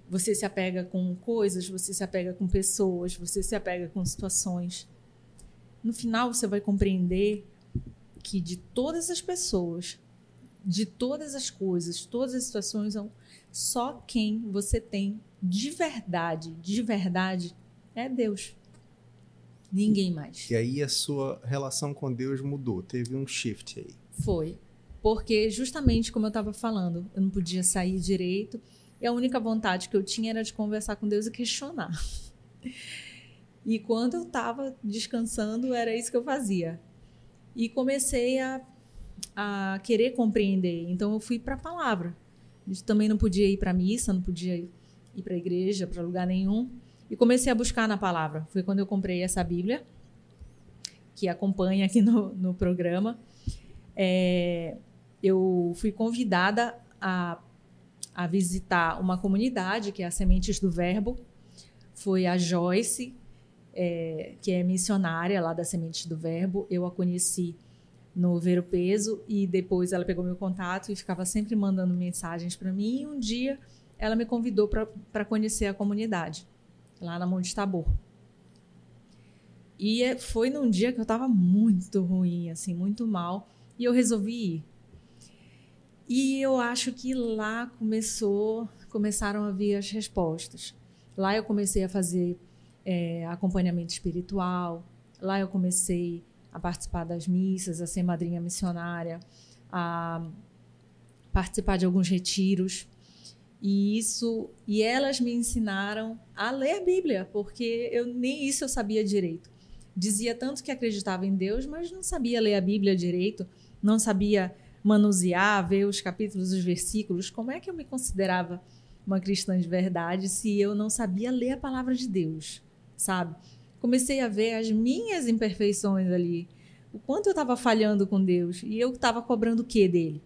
você se apega com coisas, você se apega com pessoas, você se apega com situações. No final, você vai compreender que de todas as pessoas, de todas as coisas, todas as situações, só quem você tem de verdade, de verdade, é Deus. Ninguém mais. E aí a sua relação com Deus mudou, teve um shift aí. Foi. Porque justamente como eu estava falando, eu não podia sair direito e a única vontade que eu tinha era de conversar com Deus e questionar. E quando eu estava descansando, era isso que eu fazia. E comecei a, a querer compreender. Então eu fui para a palavra. Eu também não podia ir para a missa, não podia ir para a igreja, para lugar nenhum. E comecei a buscar na palavra. Foi quando eu comprei essa Bíblia, que acompanha aqui no, no programa. É, eu fui convidada a a visitar uma comunidade, que é a Sementes do Verbo. Foi a Joyce, é, que é missionária lá da Sementes do Verbo. Eu a conheci no Ver o Peso e depois ela pegou meu contato e ficava sempre mandando mensagens para mim. E um dia ela me convidou para conhecer a comunidade, lá na Monte Tabor. E é, foi num dia que eu estava muito ruim, assim, muito mal, e eu resolvi ir. E eu acho que lá começou, começaram a vir as respostas. Lá eu comecei a fazer é, acompanhamento espiritual. Lá eu comecei a participar das missas, a ser madrinha missionária, a participar de alguns retiros. E isso, e elas me ensinaram a ler a Bíblia, porque eu nem isso eu sabia direito. Dizia tanto que acreditava em Deus, mas não sabia ler a Bíblia direito, não sabia manusear, ver os capítulos, os versículos, como é que eu me considerava uma cristã de verdade se eu não sabia ler a palavra de Deus, sabe? Comecei a ver as minhas imperfeições ali, o quanto eu estava falhando com Deus e eu estava cobrando o que dele?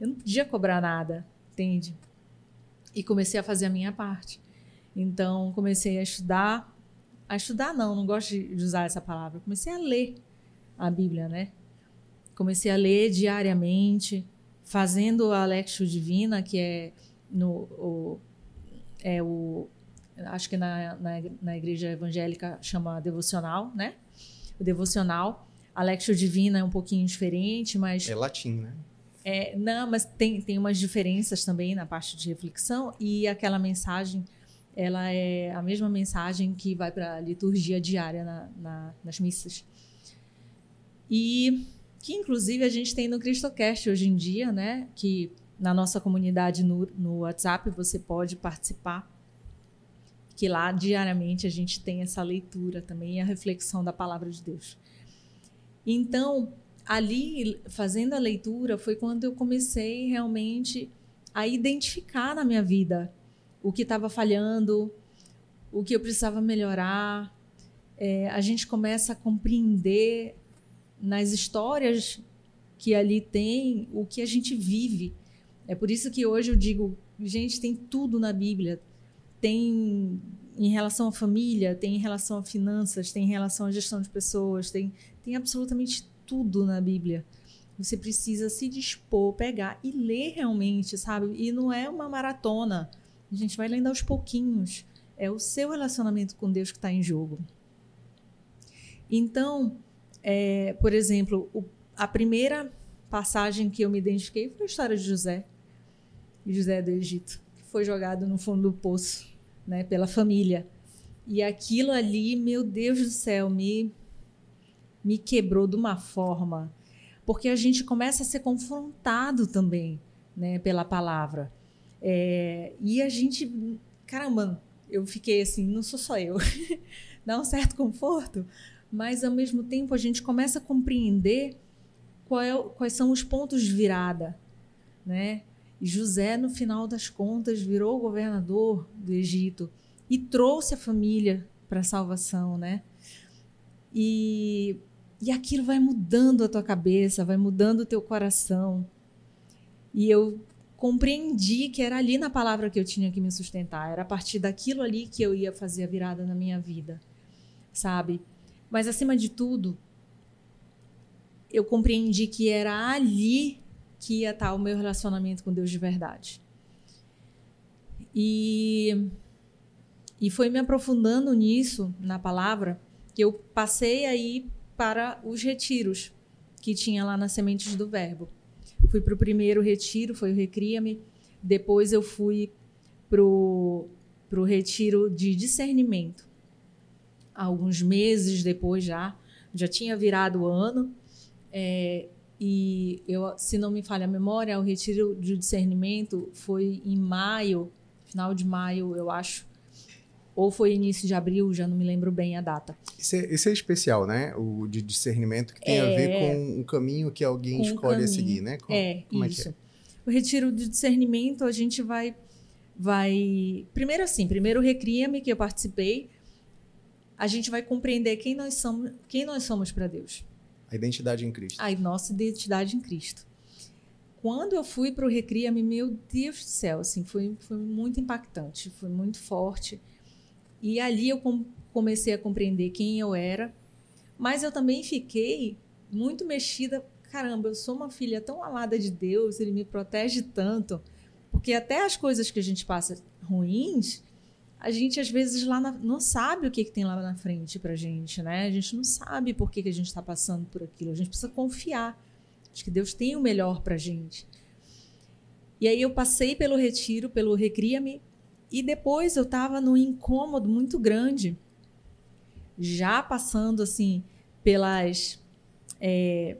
Eu não podia cobrar nada, entende? E comecei a fazer a minha parte. Então comecei a estudar, a estudar não, não gosto de usar essa palavra. Comecei a ler a Bíblia, né? comecei a ler diariamente, fazendo a Lectio Divina, que é no o, é o acho que na, na, na, igreja evangélica chama devocional, né? O devocional. A Lectio Divina é um pouquinho diferente, mas é latim, né? É, não, mas tem, tem umas diferenças também na parte de reflexão e aquela mensagem ela é a mesma mensagem que vai para a liturgia diária na, na, nas missas. E que inclusive a gente tem no CristoCast hoje em dia, né? Que na nossa comunidade no, no WhatsApp você pode participar. Que lá diariamente a gente tem essa leitura também a reflexão da palavra de Deus. Então, ali, fazendo a leitura, foi quando eu comecei realmente a identificar na minha vida o que estava falhando, o que eu precisava melhorar. É, a gente começa a compreender nas histórias que ali tem o que a gente vive. É por isso que hoje eu digo, gente, tem tudo na Bíblia. Tem em relação à família, tem em relação a finanças, tem em relação à gestão de pessoas, tem, tem absolutamente tudo na Bíblia. Você precisa se dispor, pegar e ler realmente, sabe? E não é uma maratona. A gente vai lendo aos pouquinhos. É o seu relacionamento com Deus que está em jogo. Então, é, por exemplo, o, a primeira passagem que eu me identifiquei foi a história de José, José do Egito, que foi jogado no fundo do poço, né, pela família. E aquilo ali, meu Deus do céu, me me quebrou de uma forma, porque a gente começa a ser confrontado também, né, pela palavra. É, e a gente, caramba, eu fiquei assim, não sou só eu, dá um certo conforto, mas ao mesmo tempo a gente começa a compreender é, quais são os pontos de virada, né? E José, no final das contas, virou governador do Egito e trouxe a família para a salvação, né? E, e aquilo vai mudando a tua cabeça, vai mudando o teu coração. E eu compreendi que era ali na palavra que eu tinha que me sustentar, era a partir daquilo ali que eu ia fazer a virada na minha vida, sabe? Mas acima de tudo, eu compreendi que era ali que ia estar o meu relacionamento com Deus de verdade. E, e foi me aprofundando nisso, na palavra, que eu passei aí para os retiros que tinha lá nas Sementes do Verbo. Fui para o primeiro retiro, foi o Recria-me. Depois eu fui para o retiro de discernimento. Alguns meses depois já, já tinha virado o ano. É, e eu, se não me falha a memória, o retiro de discernimento foi em maio, final de maio, eu acho. Ou foi início de abril, já não me lembro bem a data. Esse é, esse é especial, né? O de discernimento que tem é, a ver é. com o caminho que alguém escolhe a seguir, né? Como, é, como isso. É, é o retiro de discernimento, a gente vai. vai Primeiro, assim, primeiro Recria-me, que eu participei, a gente vai compreender quem nós somos, quem nós somos para Deus. A identidade em Cristo. A nossa identidade em Cristo. Quando eu fui para o Recria-me, meu Deus do céu, assim, foi, foi muito impactante, foi muito forte. E ali eu com, comecei a compreender quem eu era, mas eu também fiquei muito mexida. Caramba, eu sou uma filha tão amada de Deus, ele me protege tanto. Porque até as coisas que a gente passa ruins, a gente às vezes lá na, não sabe o que, que tem lá na frente pra gente, né? A gente não sabe por que, que a gente está passando por aquilo. A gente precisa confiar de que Deus tem o melhor pra gente. E aí eu passei pelo retiro, pelo Recria-me, e depois eu estava num incômodo muito grande, já passando assim pelas, é,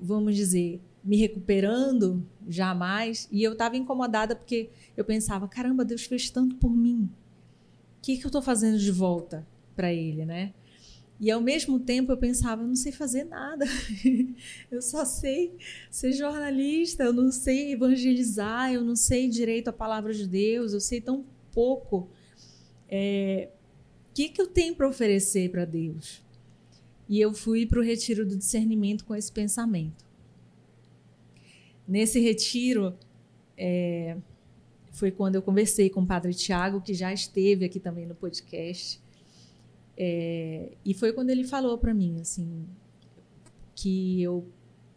vamos dizer, me recuperando jamais. E eu estava incomodada porque eu pensava: caramba, Deus fez tanto por mim o que, que eu estou fazendo de volta para ele, né? E ao mesmo tempo eu pensava, eu não sei fazer nada. eu só sei ser jornalista, eu não sei evangelizar, eu não sei direito a palavra de Deus, eu sei tão pouco. É, o que, que eu tenho para oferecer para Deus? E eu fui para o retiro do discernimento com esse pensamento. Nesse retiro, é, foi quando eu conversei com o Padre Tiago, que já esteve aqui também no podcast. É, e foi quando ele falou para mim, assim, que eu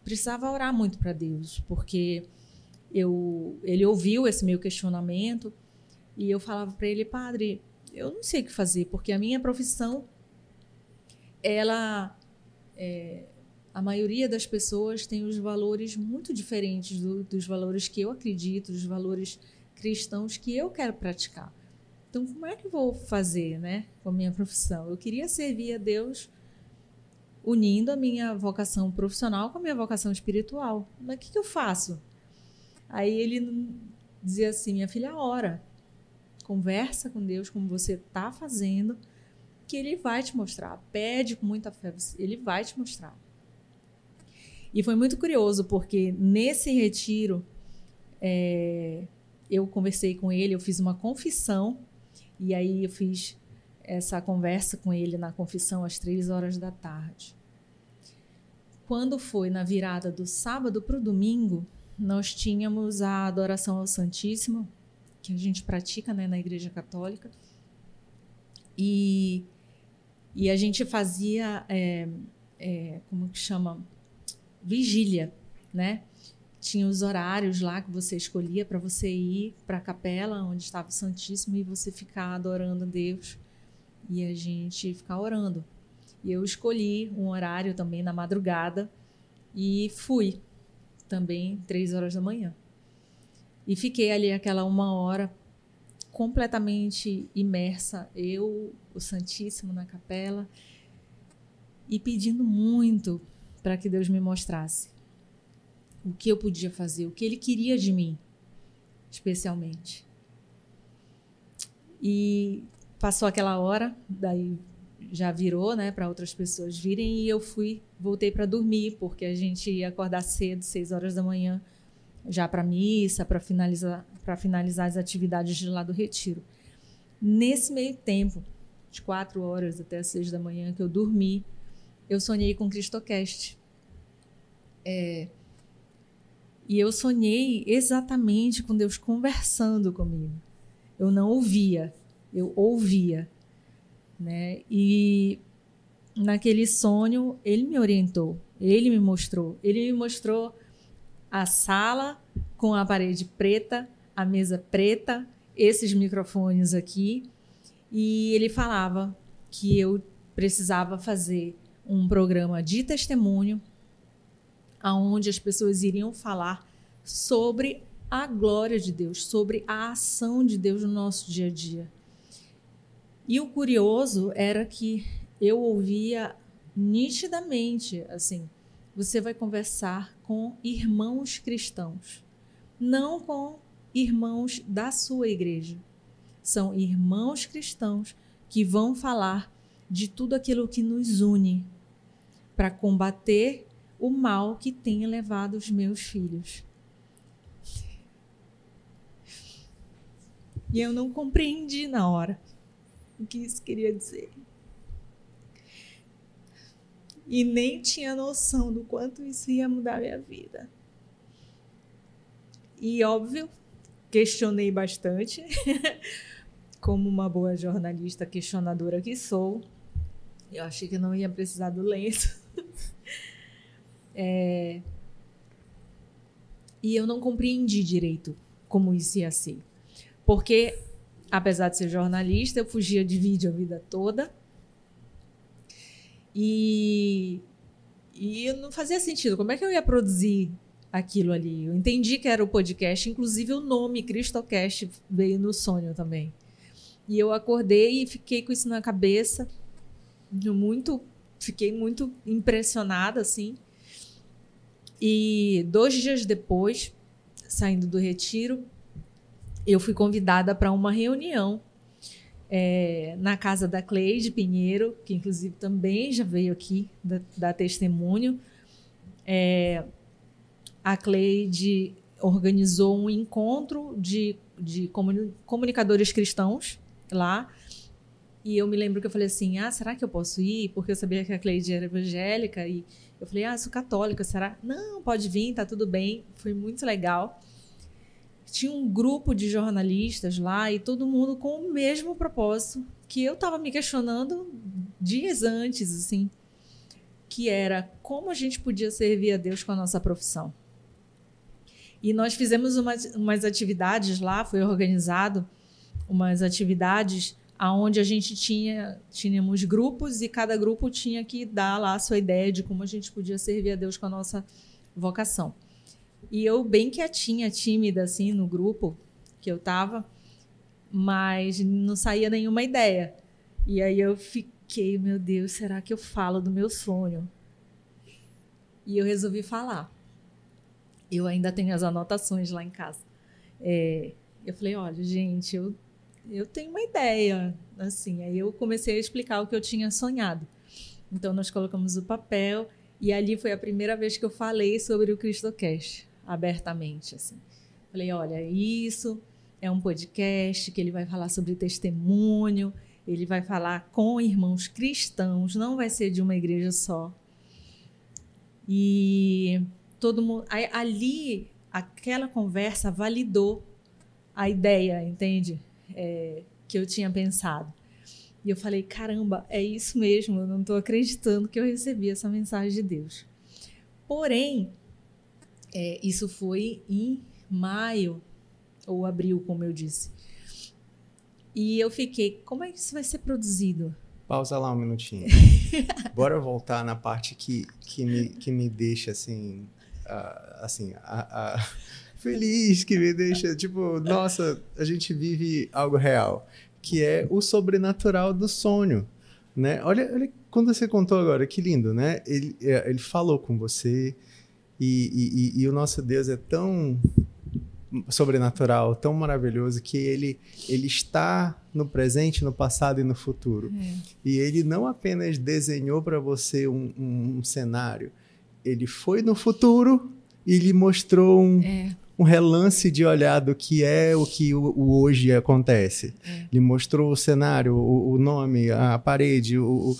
precisava orar muito para Deus, porque eu, ele ouviu esse meu questionamento e eu falava para ele, Padre, eu não sei o que fazer, porque a minha profissão, ela, é, a maioria das pessoas tem os valores muito diferentes do, dos valores que eu acredito, dos valores cristãos que eu quero praticar. Então, como é que eu vou fazer, né, com a minha profissão? Eu queria servir a Deus unindo a minha vocação profissional com a minha vocação espiritual. Mas o que, que eu faço? Aí ele dizia assim: minha filha, ora, conversa com Deus como você está fazendo, que Ele vai te mostrar. Pede com muita fé, Ele vai te mostrar. E foi muito curioso, porque nesse retiro, é, eu conversei com ele, eu fiz uma confissão, e aí eu fiz essa conversa com ele na confissão às três horas da tarde. Quando foi na virada do sábado para o domingo, nós tínhamos a adoração ao Santíssimo, que a gente pratica né, na Igreja Católica, e, e a gente fazia, é, é, como que chama? Vigília né? Tinha os horários lá que você escolhia para você ir para a capela onde estava o Santíssimo e você ficar adorando a Deus e a gente ficar orando. E eu escolhi um horário também na madrugada e fui também três horas da manhã. E fiquei ali aquela uma hora completamente imersa, eu, o Santíssimo na capela, e pedindo muito para que Deus me mostrasse o que eu podia fazer, o que Ele queria de mim, especialmente. E passou aquela hora, daí já virou, né, para outras pessoas virem e eu fui, voltei para dormir porque a gente ia acordar cedo, seis horas da manhã, já para missa, para finalizar, para finalizar as atividades de lá do retiro. Nesse meio tempo, de quatro horas até as seis da manhã que eu dormi, eu sonhei com Cristocast. É, e eu sonhei exatamente com Deus conversando comigo. Eu não ouvia, eu ouvia, né? E naquele sonho ele me orientou, ele me mostrou, ele me mostrou a sala com a parede preta, a mesa preta, esses microfones aqui, e ele falava que eu precisava fazer um programa de testemunho aonde as pessoas iriam falar sobre a glória de Deus, sobre a ação de Deus no nosso dia a dia. E o curioso era que eu ouvia nitidamente, assim, você vai conversar com irmãos cristãos, não com irmãos da sua igreja. São irmãos cristãos que vão falar de tudo aquilo que nos une para combater o mal que tem levado os meus filhos. E eu não compreendi na hora o que isso queria dizer. E nem tinha noção do quanto isso ia mudar minha vida. E óbvio, questionei bastante, como uma boa jornalista questionadora que sou. Eu achei que não ia precisar do lenço. É... E eu não compreendi direito como isso ia ser. Porque apesar de ser jornalista, eu fugia de vídeo a vida toda. E, e não fazia sentido. Como é que eu ia produzir aquilo ali? Eu entendi que era o podcast, inclusive o nome Cristocast veio no sonho também. E eu acordei e fiquei com isso na cabeça, muito, fiquei muito impressionada assim. E dois dias depois, saindo do retiro, eu fui convidada para uma reunião é, na casa da Cleide Pinheiro, que inclusive também já veio aqui dar testemunho. É, a Cleide organizou um encontro de, de comunicadores cristãos lá. E eu me lembro que eu falei assim: ah, será que eu posso ir? Porque eu sabia que a Cleide era evangélica. E eu falei: ah, sou católica, será? Não, pode vir, tá tudo bem. Foi muito legal tinha um grupo de jornalistas lá e todo mundo com o mesmo propósito que eu estava me questionando dias antes, assim, que era como a gente podia servir a Deus com a nossa profissão. E nós fizemos umas, umas atividades lá, foi organizado umas atividades aonde a gente tinha tínhamos grupos e cada grupo tinha que dar lá a sua ideia de como a gente podia servir a Deus com a nossa vocação. E eu bem quietinha, tímida, assim, no grupo que eu tava, mas não saía nenhuma ideia. E aí eu fiquei, meu Deus, será que eu falo do meu sonho? E eu resolvi falar. Eu ainda tenho as anotações lá em casa. É, eu falei, olha, gente, eu, eu tenho uma ideia, assim. Aí eu comecei a explicar o que eu tinha sonhado. Então nós colocamos o papel e ali foi a primeira vez que eu falei sobre o CristoCast abertamente, assim. Falei, olha, isso é um podcast que ele vai falar sobre testemunho, ele vai falar com irmãos cristãos, não vai ser de uma igreja só. E todo mundo ali aquela conversa validou a ideia, entende? É, que eu tinha pensado. E eu falei, caramba, é isso mesmo, eu não estou acreditando que eu recebi essa mensagem de Deus. Porém, É, isso foi em maio ou abril, como eu disse. E eu fiquei, como é que isso vai ser produzido? Pausa lá um minutinho. Bora voltar na parte que, que, me, que me deixa assim, uh, assim, feliz, que me deixa tipo, nossa, a gente vive algo real, que é o sobrenatural do sonho, né? Olha, olha quando você contou agora, que lindo, né? Ele, é, ele falou com você e, e, e, e o nosso Deus é tão sobrenatural, tão maravilhoso que ele ele está no presente, no passado e no futuro. É. E ele não apenas desenhou para você um, um, um, cenário, ele foi no futuro e lhe mostrou um, é. um relance de olhar do que é o que o, o hoje acontece. É. Ele mostrou o cenário, o, o nome, a parede, o,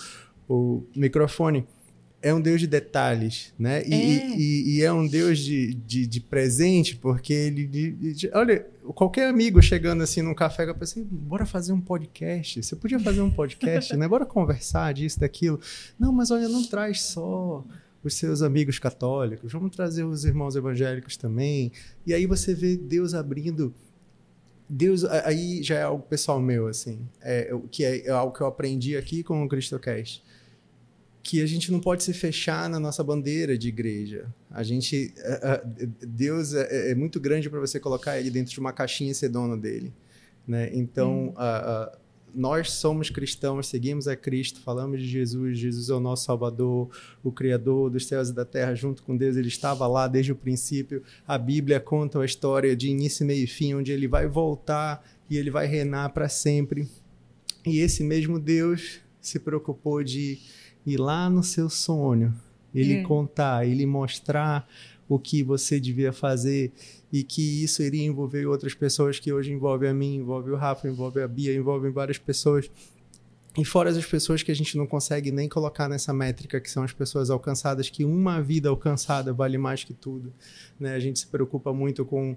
o microfone é um Deus de detalhes, né? E é, e, e é um Deus de, de, de, presente, porque ele. De, de, olha, qualquer amigo chegando assim num café, eu pensei, bora fazer um podcast. Você podia fazer um podcast, né? Bora conversar disso, daquilo. Não, mas olha, não traz só os seus amigos católicos, vamos trazer os irmãos evangélicos também. E aí você vê Deus abrindo. Deus, aí já é algo pessoal meu, assim, é, que é, é algo que eu aprendi aqui com o CristoCast que a gente não pode se fechar na nossa bandeira de igreja. A gente, Deus é, é muito grande para você colocar ele dentro de uma caixinha e ser dono dele, né? Então, hum. nós somos cristãos, seguimos a Cristo, falamos de Jesus, Jesus é o nosso Salvador, o Criador dos céus e da terra, junto com Deus, ele estava lá desde o princípio. A Bíblia conta a história de início, meio e fim, onde ele vai voltar e ele vai reinar para sempre. E esse mesmo Deus se preocupou de ir lá no seu sonho, ele é. contar, ele mostrar o que você devia fazer e que isso iria envolver outras pessoas que hoje envolve a mim, envolve o Rafa, envolve a Bia, envolve várias pessoas. E fora as pessoas que a gente não consegue nem colocar nessa métrica, que são as pessoas alcançadas, que uma vida alcançada vale mais que tudo. Né? A gente se preocupa muito com uh,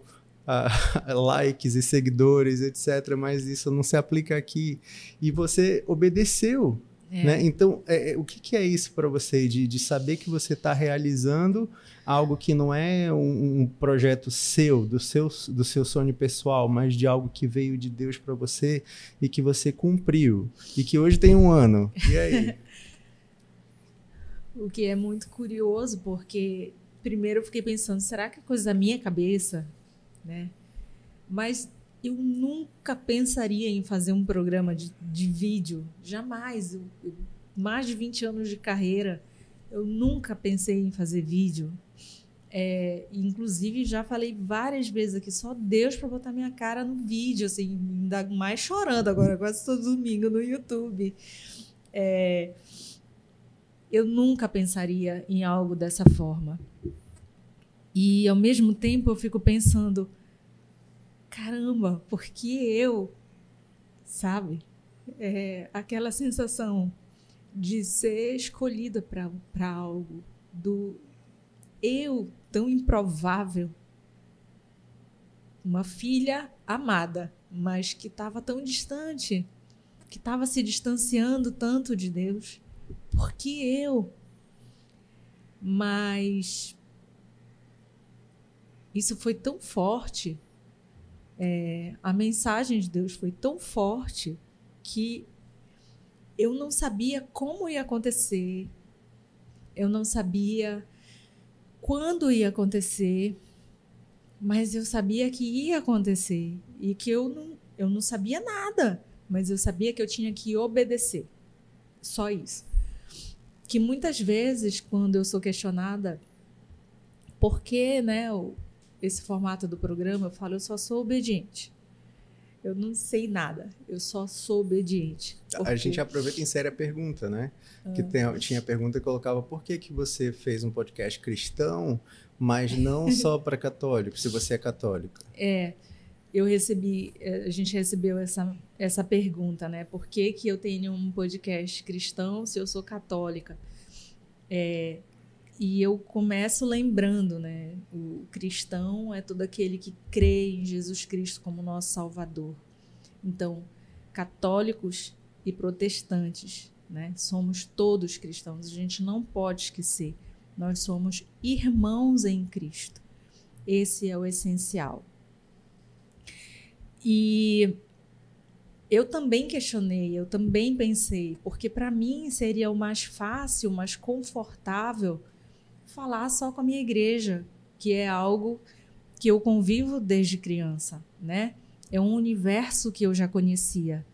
likes e seguidores, etc., mas isso não se aplica aqui. E você obedeceu é. Né? Então, é, é, o que, que, é isso para você, de, de, saber que você está realizando algo que não é um, um, projeto seu, do seu, do seu sonho pessoal, mas de algo que veio de Deus para você e que você cumpriu, e que hoje tem um ano. E aí? o que é muito curioso, porque primeiro eu fiquei pensando, será que é coisa da minha cabeça? Né? Mas eu nunca pensaria em fazer um programa de, de vídeo, jamais. Eu, eu, mais de 20 anos de carreira, eu nunca pensei em fazer vídeo. É, inclusive, já falei várias vezes aqui, só Deus para botar minha cara no vídeo, assim, ainda mais chorando agora, quase todo domingo no YouTube. É, eu nunca pensaria em algo dessa forma. E, ao mesmo tempo, eu fico pensando caramba, porque eu, sabe? É, aquela sensação de ser escolhida para algo, do eu tão improvável, uma filha amada, mas que estava tão distante, que estava se distanciando tanto de Deus. Porque eu? Mas isso foi tão forte é, a mensagem de Deus foi tão forte que eu não sabia como ia acontecer, eu não sabia quando ia acontecer, mas eu sabia que ia acontecer e que eu não, eu não sabia nada, mas eu sabia que eu tinha que obedecer. Só isso. Que muitas vezes, quando eu sou questionada, por que né, esse formato do programa, eu falo, eu só sou obediente. Eu não sei nada, eu só sou obediente. Porque... A gente aproveita em série a pergunta, né? Ah. Que tem, tinha a pergunta que colocava por que, que você fez um podcast cristão, mas não só para católicos, se você é católica. É, eu recebi, é, a gente recebeu essa, essa pergunta, né? Por que, que eu tenho um podcast cristão se eu sou católica? É, e eu começo lembrando, né? O cristão é todo aquele que crê em Jesus Cristo como nosso Salvador. Então, católicos e protestantes, né? Somos todos cristãos. A gente não pode esquecer. Nós somos irmãos em Cristo. Esse é o essencial. E eu também questionei, eu também pensei, porque para mim seria o mais fácil, mais confortável falar só com a minha igreja, que é algo que eu convivo desde criança, né? É um universo que eu já conhecia.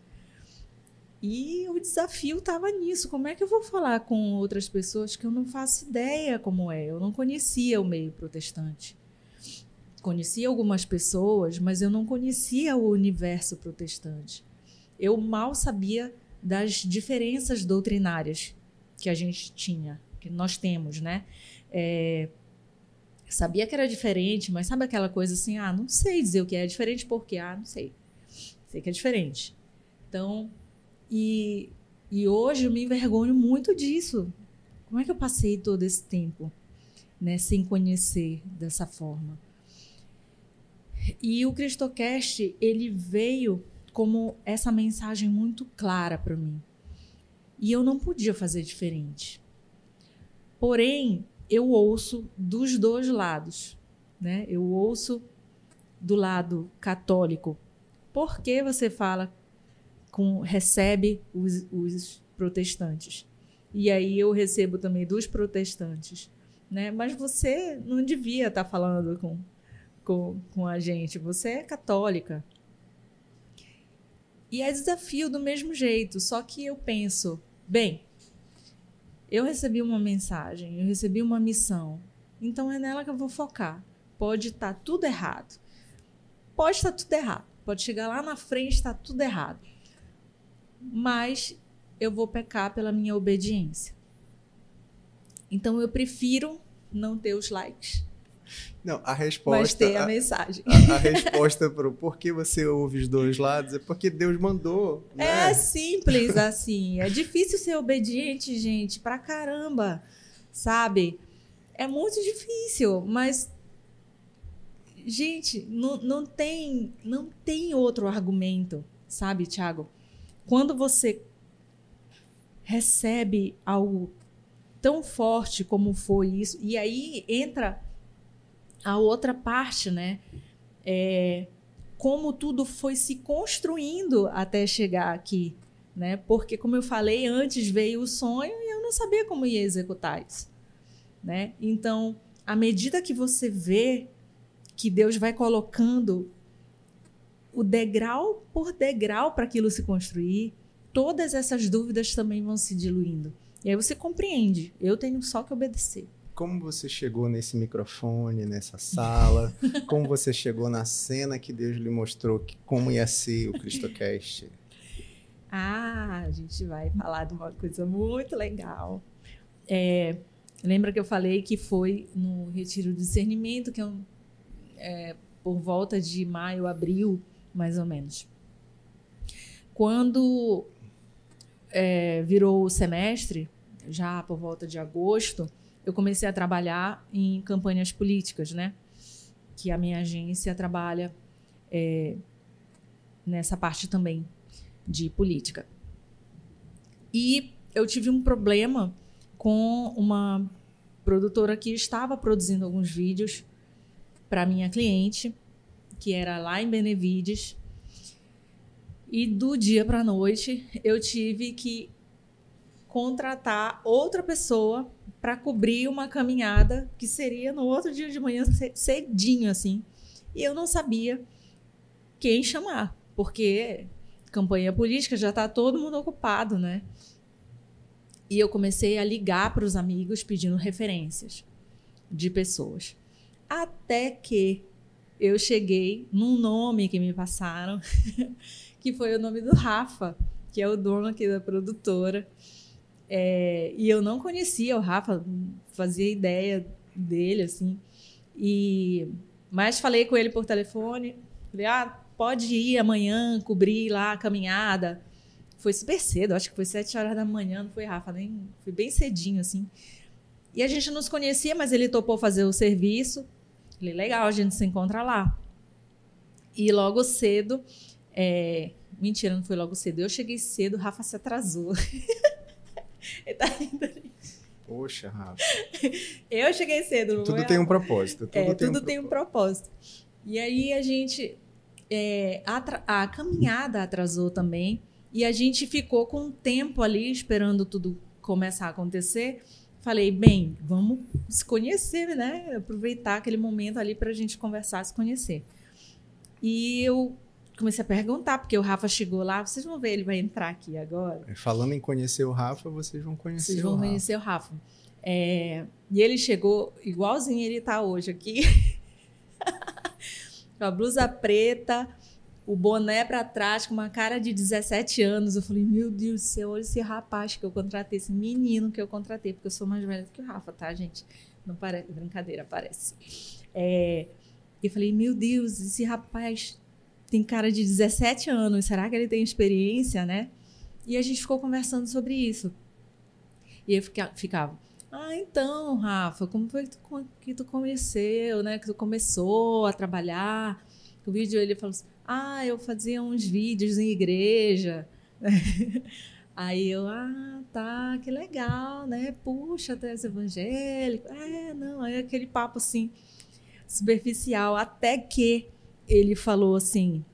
E o desafio estava nisso. Como é que eu vou falar com outras pessoas que eu não faço ideia como é? Eu não conhecia o meio protestante. Conhecia algumas pessoas, mas eu não conhecia o universo protestante. Eu mal sabia das diferenças doutrinárias que a gente tinha, que nós temos, né? É, sabia que era diferente, mas sabe aquela coisa assim, ah, não sei dizer o que é diferente porque, ah, não sei. Sei que é diferente. Então, e, e hoje eu me envergonho muito disso. Como é que eu passei todo esse tempo né, sem conhecer dessa forma? E o Cristocast, ele veio como essa mensagem muito clara para mim. E eu não podia fazer diferente. Porém, eu ouço dos dois lados. Né? Eu ouço do lado católico. Por que você fala com recebe os, os protestantes? E aí eu recebo também dos protestantes. Né? Mas você não devia estar tá falando com, com, com a gente. Você é católica. E é desafio do mesmo jeito. Só que eu penso, bem, eu recebi uma mensagem, eu recebi uma missão. Então é nela que eu vou focar. Pode estar tá tudo errado. Pode estar tá tudo errado. Pode chegar lá na frente estar tá tudo errado. Mas eu vou pecar pela minha obediência. Então eu prefiro não ter os likes. Não, a resposta. Mas ter a, a mensagem. A, a resposta para o porquê você ouve os dois lados é porque Deus mandou. Né? É simples assim. É difícil ser obediente, gente, pra caramba. Sabe? É muito difícil, mas. Gente, não, não, tem, não tem outro argumento, sabe, Tiago? Quando você recebe algo tão forte como foi isso, e aí entra a outra parte, né? É, como tudo foi se construindo até chegar aqui, né? Porque como eu falei antes veio o sonho e eu não sabia como ia executar isso, né? Então, à medida que você vê que Deus vai colocando o degrau por degrau para aquilo se construir, todas essas dúvidas também vão se diluindo. E aí você compreende, eu tenho só que obedecer como você chegou nesse microfone, nessa sala? como você chegou na cena que Deus lhe mostrou que, como ia ser o CristoCast? Ah, a gente vai falar de uma coisa muito legal. É, lembra que eu falei que foi no Retiro do Discernimento, que é, um, é por volta de maio, abril, mais ou menos. Quando é, virou o semestre, já por volta de agosto, eu comecei a trabalhar em campanhas políticas, né? Que a minha agência trabalha é, nessa parte também de política. E eu tive um problema com uma produtora que estava produzindo alguns vídeos para minha cliente, que era lá em Benevides. E do dia para a noite eu tive que contratar outra pessoa para cobrir uma caminhada que seria no outro dia de manhã cedinho assim. E eu não sabia quem chamar, porque campanha política já está todo mundo ocupado, né? E eu comecei a ligar para os amigos pedindo referências de pessoas. Até que eu cheguei num nome que me passaram, que foi o nome do Rafa, que é o dono aqui da produtora. É, e eu não conhecia o Rafa, fazia ideia dele, assim. E, mas falei com ele por telefone. Falei, ah, pode ir amanhã cobrir lá a caminhada. Foi super cedo, acho que foi sete horas da manhã, não foi, Rafa? Nem, foi bem cedinho, assim. E a gente não se conhecia, mas ele topou fazer o serviço. Falei, legal, a gente se encontra lá. E logo cedo, é... mentira, não foi logo cedo. Eu cheguei cedo, o Rafa se atrasou. Ele tá rindo ali. Poxa, Rafa. eu cheguei cedo. Tudo tem um propósito. Tudo, é, tem, tudo um tem um propósito. E aí a gente. É, a, a caminhada atrasou também. E a gente ficou com um tempo ali esperando tudo começar a acontecer. Falei, bem, vamos se conhecer, né? Aproveitar aquele momento ali para a gente conversar, se conhecer. E eu comecei a perguntar, porque o Rafa chegou lá, vocês vão ver, ele vai entrar aqui agora. É, falando em conhecer o Rafa, vocês vão conhecer vocês vão o Rafa. conhecer o Rafa. É, e ele chegou igualzinho ele está hoje aqui. com a blusa preta, o boné para trás, com uma cara de 17 anos. Eu falei, meu Deus do céu, olha esse rapaz que eu contratei, esse menino que eu contratei, porque eu sou mais velha do que o Rafa, tá, gente? Não parece, brincadeira, parece. É, eu falei, meu Deus, esse rapaz tem cara de 17 anos, será que ele tem experiência, né? E a gente ficou conversando sobre isso. E eu ficava, ah, então, Rafa, como foi que tu conheceu, né? Que tu começou a trabalhar. O vídeo ele falou assim, ah, eu fazia uns vídeos em igreja. Aí eu, ah, tá, que legal, né? Puxa, tu és evangélico. É, não, aí aquele papo assim, superficial, até que ele falou assim: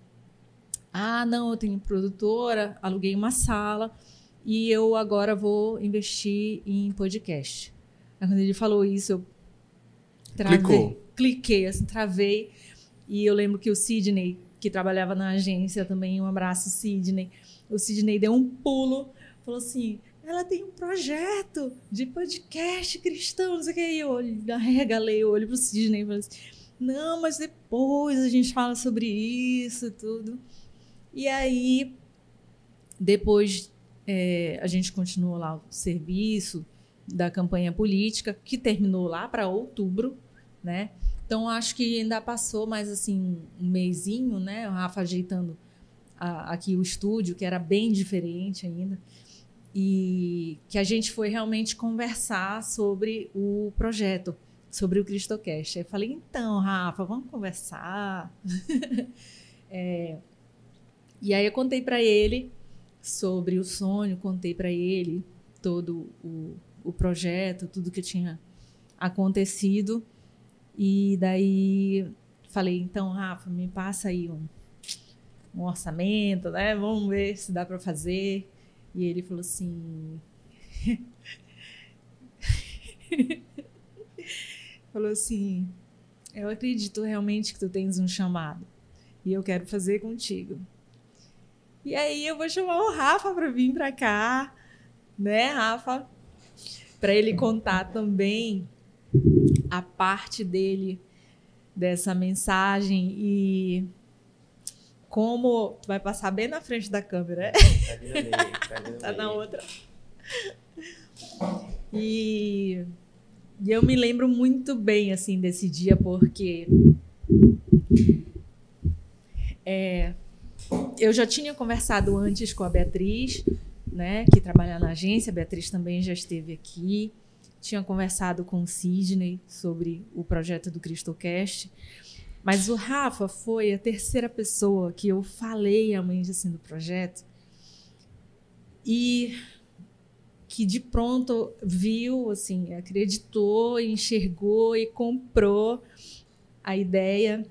Ah, não, eu tenho produtora, aluguei uma sala e eu agora vou investir em podcast. Aí, quando ele falou isso, eu travei, Clicou. cliquei, assim, travei. E eu lembro que o Sidney, que trabalhava na agência também, um abraço, Sidney. O Sidney deu um pulo, falou assim: ela tem um projeto de podcast cristão, não sei o que. E eu arregalei o olho pro Sidney e falei assim não, mas depois a gente fala sobre isso tudo. E aí, depois é, a gente continuou lá o serviço da campanha política, que terminou lá para outubro, né? Então, acho que ainda passou mais assim um mêsinho, né? O Rafa ajeitando a, aqui o estúdio, que era bem diferente ainda. E que a gente foi realmente conversar sobre o projeto sobre o CristoCast. Aí eu falei, então, Rafa, vamos conversar. é, e aí eu contei para ele sobre o sonho, contei para ele todo o, o projeto, tudo que tinha acontecido. E daí falei, então, Rafa, me passa aí um, um orçamento, né? Vamos ver se dá para fazer. E ele falou assim. falou assim: Eu acredito realmente que tu tens um chamado e eu quero fazer contigo. E aí eu vou chamar o Rafa para vir para cá, né, Rafa? Para ele contar também a parte dele dessa mensagem e como tu vai passar bem na frente da câmera. Tá, tá na outra. E e eu me lembro muito bem assim desse dia porque é, eu já tinha conversado antes com a Beatriz, né, que trabalha na agência. A Beatriz também já esteve aqui. Tinha conversado com o Sidney sobre o projeto do CristoCast. Mas o Rafa foi a terceira pessoa que eu falei a mãe assim do projeto. E que de pronto viu, assim, acreditou, enxergou e comprou a ideia.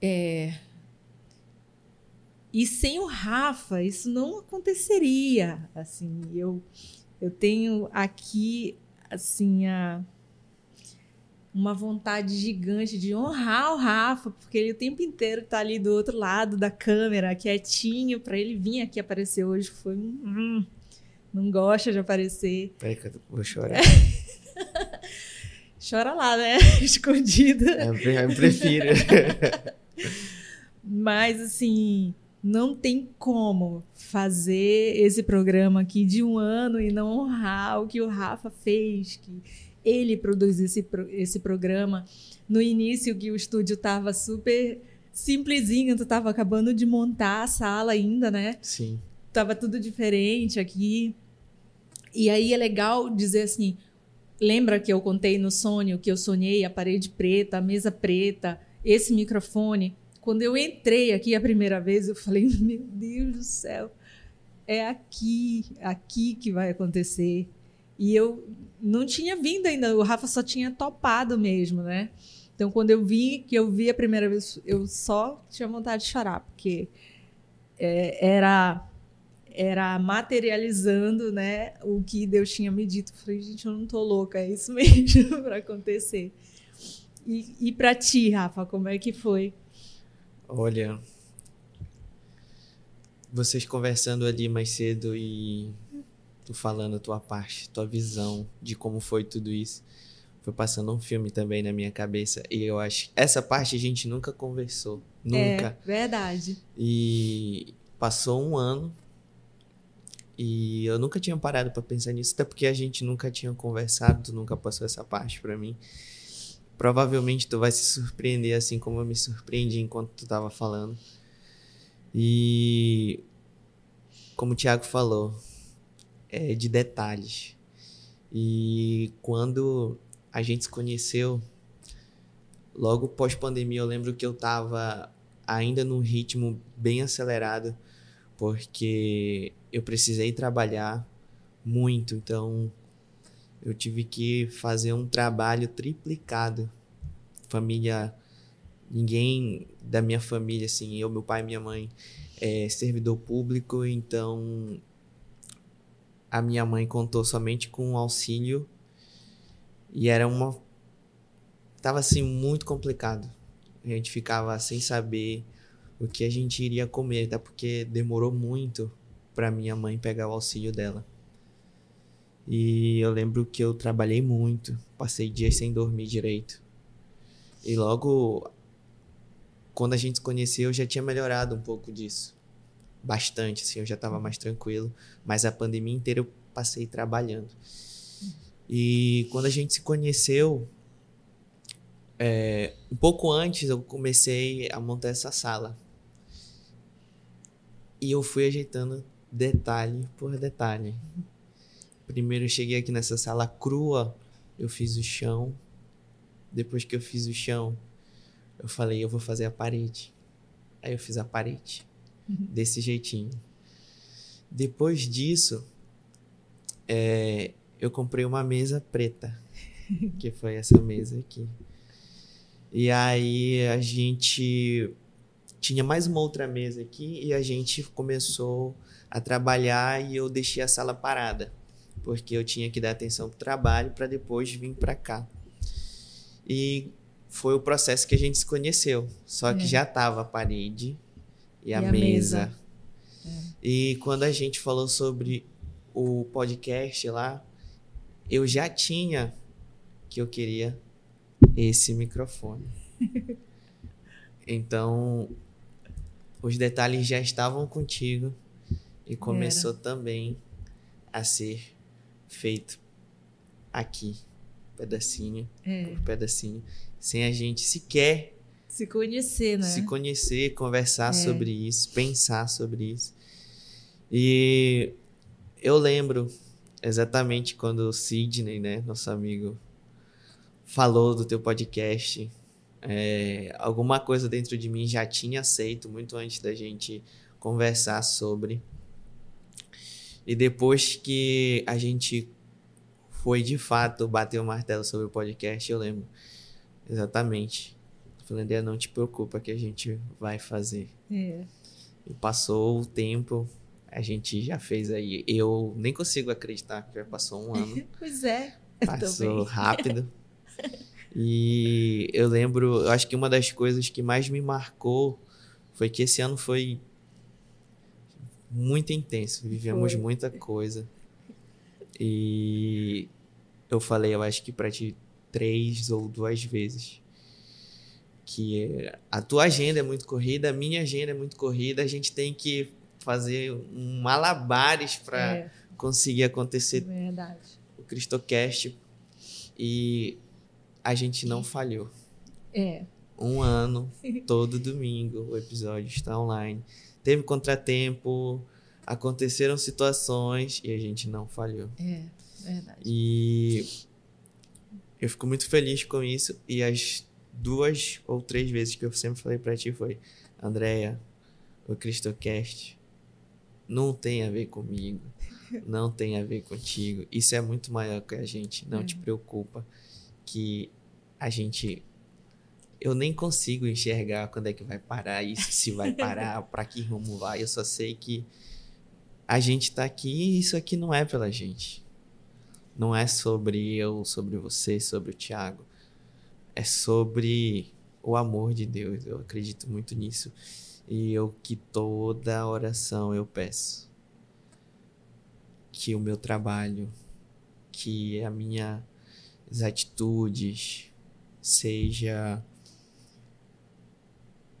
É... E sem o Rafa, isso não aconteceria. Assim, eu, eu tenho aqui assim a uma vontade gigante de honrar o Rafa, porque ele o tempo inteiro está ali do outro lado da câmera, quietinho, para ele vir aqui aparecer hoje foi um, hum, não gosta de aparecer. Peraí que eu vou chorar. Chora lá, né? Escondido. É, eu prefiro. Mas, assim, não tem como fazer esse programa aqui de um ano e não honrar o que o Rafa fez, que ele produziu esse, esse programa. No início, que o estúdio estava super simplesinho, tu estava acabando de montar a sala ainda, né? Sim. Tava tudo diferente aqui. E aí é legal dizer assim: lembra que eu contei no sonho que eu sonhei a parede preta, a mesa preta, esse microfone? Quando eu entrei aqui a primeira vez, eu falei: meu Deus do céu, é aqui, aqui que vai acontecer. E eu não tinha vindo ainda, o Rafa só tinha topado mesmo, né? Então, quando eu vi, que eu vi a primeira vez, eu só tinha vontade de chorar, porque é, era era materializando, né, o que Deus tinha me dito. Eu falei, gente, eu não tô louca, é isso mesmo para acontecer. E, e para ti, Rafa, como é que foi? Olha, vocês conversando ali mais cedo e tu falando a tua parte, tua visão de como foi tudo isso. Foi passando um filme também na minha cabeça e eu acho essa parte a gente nunca conversou, nunca. É, verdade. E passou um ano e eu nunca tinha parado para pensar nisso, até porque a gente nunca tinha conversado, tu nunca passou essa parte para mim. Provavelmente tu vai se surpreender assim como eu me surpreendi enquanto tu tava falando. E como o Thiago falou, é de detalhes. E quando a gente se conheceu, logo pós-pandemia, eu lembro que eu tava ainda num ritmo bem acelerado, porque eu precisei trabalhar muito, então eu tive que fazer um trabalho triplicado. Família, ninguém da minha família, assim, eu, meu pai minha mãe, é servidor público, então a minha mãe contou somente com um auxílio e era uma. Tava assim muito complicado. A gente ficava sem saber o que a gente iria comer, até porque demorou muito para minha mãe pegar o auxílio dela. E eu lembro que eu trabalhei muito, passei dias sem dormir direito. E logo quando a gente se conheceu, eu já tinha melhorado um pouco disso. Bastante, assim, eu já estava mais tranquilo. Mas a pandemia inteira eu passei trabalhando. E quando a gente se conheceu, é, um pouco antes eu comecei a montar essa sala. E eu fui ajeitando detalhe por detalhe. Primeiro eu cheguei aqui nessa sala crua, eu fiz o chão. Depois que eu fiz o chão, eu falei, eu vou fazer a parede. Aí eu fiz a parede. Uhum. Desse jeitinho. Depois disso, é, eu comprei uma mesa preta. que foi essa mesa aqui. E aí a gente tinha mais uma outra mesa aqui e a gente começou a trabalhar e eu deixei a sala parada, porque eu tinha que dar atenção pro trabalho para depois vir para cá. E foi o processo que a gente se conheceu, só que é. já tava a parede e, e a, a, mesa. mesa. É. E quando a gente falou sobre o podcast lá, eu já tinha que eu queria esse microfone. então, os detalhes já estavam contigo e começou Era. também a ser feito aqui, pedacinho é. por pedacinho, sem a gente sequer se conhecer, né? Se conhecer, conversar é. sobre isso, pensar sobre isso. E eu lembro exatamente quando o Sidney, né, nosso amigo, falou do teu podcast. É, alguma coisa dentro de mim já tinha aceito muito antes da gente conversar sobre. E depois que a gente foi de fato bater o martelo sobre o podcast, eu lembro exatamente. falei, André, não te preocupa que a gente vai fazer. É. E passou o tempo, a gente já fez aí. Eu nem consigo acreditar que já passou um ano. pois é. Passou rápido. e eu lembro, eu acho que uma das coisas que mais me marcou foi que esse ano foi muito intenso. Vivemos Foi. muita coisa. E eu falei, eu acho que para ti três ou duas vezes que a tua agenda é muito corrida, a minha agenda é muito corrida, a gente tem que fazer um malabares para é. conseguir acontecer Verdade. o Cristocast e a gente não falhou. É. Um ano, todo domingo, o episódio está online teve contratempo, aconteceram situações e a gente não falhou. É, verdade. E eu fico muito feliz com isso. E as duas ou três vezes que eu sempre falei para ti foi: Andréia, o Cristocast não tem a ver comigo, não tem a ver contigo. Isso é muito maior que a gente. Não É. te preocupa que a gente eu nem consigo enxergar quando é que vai parar isso, se vai parar, para que rumo vai. Eu só sei que a gente tá aqui e isso aqui não é pela gente. Não é sobre eu, sobre você, sobre o Thiago. É sobre o amor de Deus. Eu acredito muito nisso. E eu que toda oração eu peço que o meu trabalho, que a minha as atitudes seja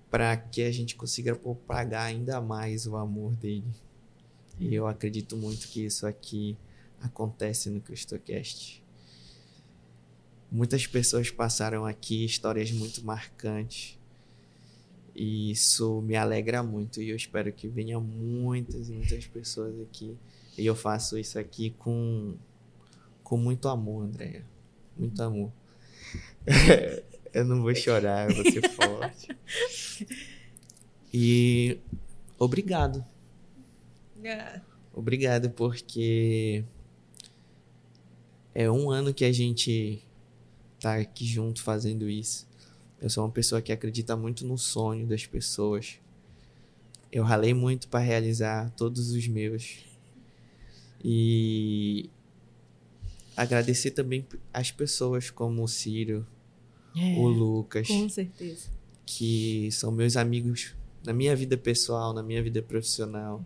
para que a gente consiga propagar ainda mais o amor dele. E eu acredito muito que isso aqui acontece no CristoCast. Muitas pessoas passaram aqui histórias muito marcantes. E isso me alegra muito. E eu espero que venham muitas e muitas pessoas aqui. E eu faço isso aqui com, com muito amor, Andréia. Muito amor. Eu não vou chorar, eu vou ser forte. E obrigado. É. Obrigado, porque é um ano que a gente tá aqui junto fazendo isso. Eu sou uma pessoa que acredita muito no sonho das pessoas. Eu ralei muito para realizar todos os meus. E agradecer também as pessoas como o Ciro, É, o Lucas, Com certeza. que são meus amigos na minha vida pessoal, na minha vida profissional.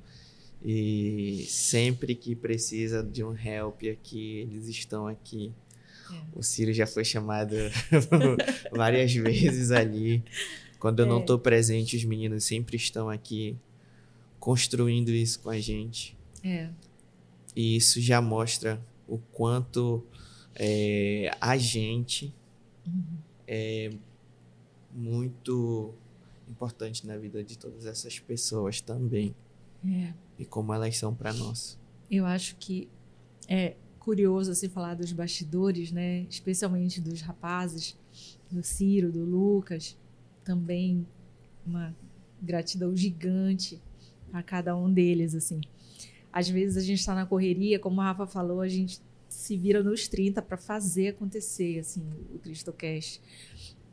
E sempre que precisa de um help aqui, eles estão aqui. É. O Ciro já foi chamado várias vezes ali. Quando eu não É. estou presente, os meninos sempre estão aqui construindo isso com a gente. É. E isso já mostra o quanto é, a gente é muito importante na vida de todas essas pessoas também. É. E como elas são para nós. Eu acho que é curioso assim falar dos bastidores, né? Especialmente dos rapazes, do Ciro, do Lucas, também uma gratidão gigante a cada um deles, assim. Às vezes a gente está na correria, como a Rafa falou, a gente se vira nos 30 para fazer acontecer, assim, o CristoCast.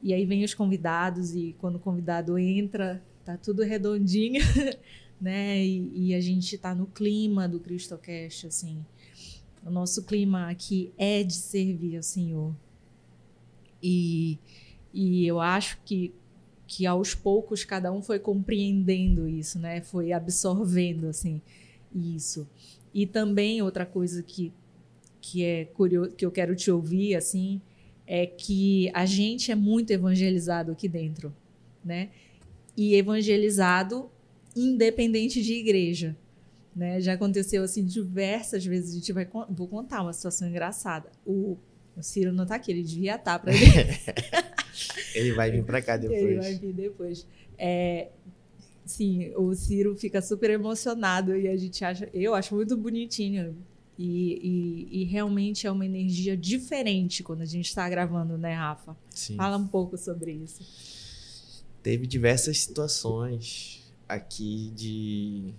E aí vem os convidados e quando o convidado entra, tá tudo redondinho, né? E, e a gente tá no clima do CristoCast, assim. O nosso clima aqui é de servir ao Senhor. E, e eu acho que, que aos poucos cada um foi compreendendo isso, né? Foi absorvendo, assim, isso. E também outra coisa que, que é curioso, que eu quero te ouvir, assim, é que a gente é muito evangelizado aqui dentro, né? E evangelizado independente de igreja. Né? Já aconteceu assim diversas vezes. A gente vai vou contar uma situação engraçada. O, o Ciro não tá aqui, ele devia estar para ele. Ele vai vir para cá ele depois. vai vir depois. É, sim, o Ciro fica super emocionado e a gente acha, eu acho muito bonitinho. E, e, e realmente é uma energia diferente quando a gente está gravando, né, Rafa? Sim. Fala um pouco sobre isso. Teve diversas situações aqui de.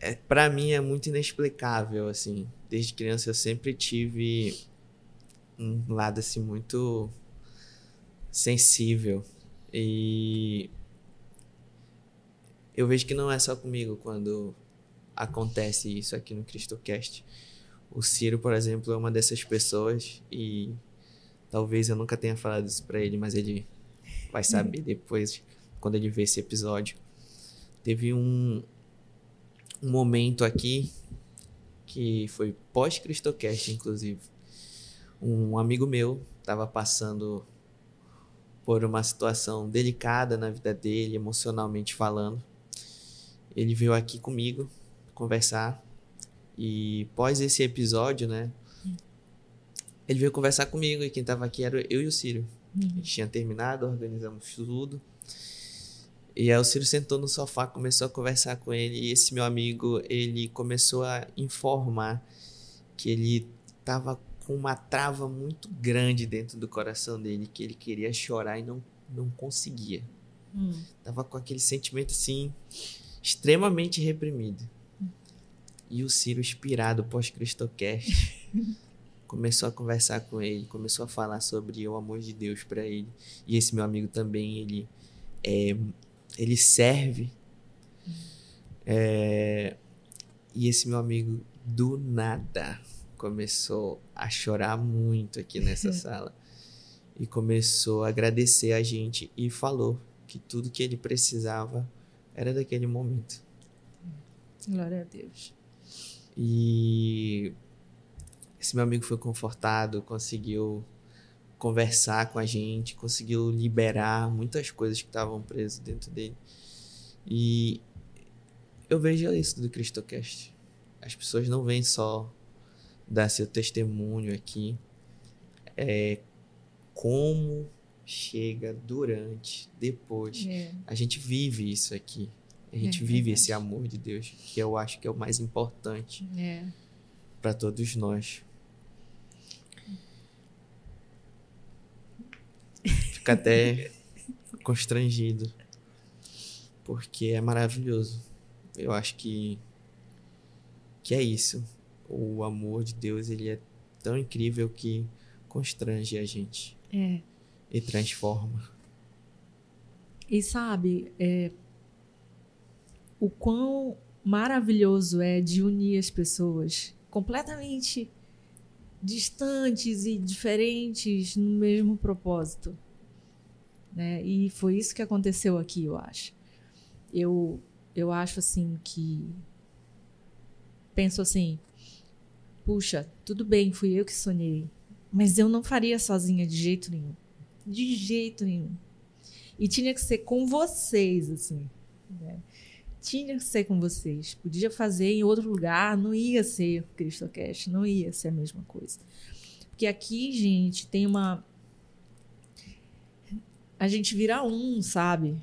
É, para mim é muito inexplicável, assim. Desde criança eu sempre tive um lado assim muito sensível. E eu vejo que não é só comigo quando acontece isso aqui no CristoCast. O Ciro, por exemplo, é uma dessas pessoas e talvez eu nunca tenha falado isso pra ele, mas ele vai saber depois quando ele ver esse episódio. Teve um um momento aqui que foi pós-CristoCast, inclusive. Um amigo meu estava passando por uma situação delicada na vida dele, emocionalmente falando. Ele veio aqui comigo conversar e pós esse episódio, né? Ele veio conversar comigo e quem tava aqui era eu e o Ciro. A gente tinha terminado, organizamos tudo. E aí o Ciro sentou no sofá, começou a conversar com ele e esse meu amigo, ele começou a informar que ele tava com uma trava muito grande dentro do coração dele, que ele queria chorar e não, não conseguia. Hum, Tava com aquele sentimento assim extremamente reprimido. E o Ciro, inspirado pós-Cristocast, começou a conversar com ele, começou a falar sobre o amor de Deus para ele. E esse meu amigo também, ele, é, ele serve. É, e esse meu amigo, do nada, começou a chorar muito aqui nessa sala. E começou a agradecer a gente e falou que tudo que ele precisava era daquele momento. Glória a Deus. E esse meu amigo foi confortado, conseguiu conversar com a gente, conseguiu liberar muitas coisas que estavam presas dentro dele. E eu vejo isso do CristoCast. As pessoas não vêm só dar seu testemunho aqui, é como chega durante, depois. É. A gente vive isso aqui. A gente É vive esse amor de Deus, que eu acho que é o mais importante É. para todos nós. Fica até constrangido, porque é maravilhoso. Eu acho que que é isso. O amor de Deus, ele é tão incrível que constrange a gente É. e transforma. E sabe, é, o quão maravilhoso é de unir as pessoas completamente distantes e diferentes no mesmo propósito. Né? E foi isso que aconteceu aqui, eu acho. Eu, eu acho assim que. Penso assim, puxa, tudo bem, fui eu que sonhei, mas eu não faria sozinha de jeito nenhum. De jeito nenhum. E tinha que ser com vocês, assim. né? Tinha que ser com vocês. Podia fazer em outro lugar, não ia ser o CristoCast, não ia ser a mesma coisa. Porque aqui, gente, tem uma. A gente vira um, sabe?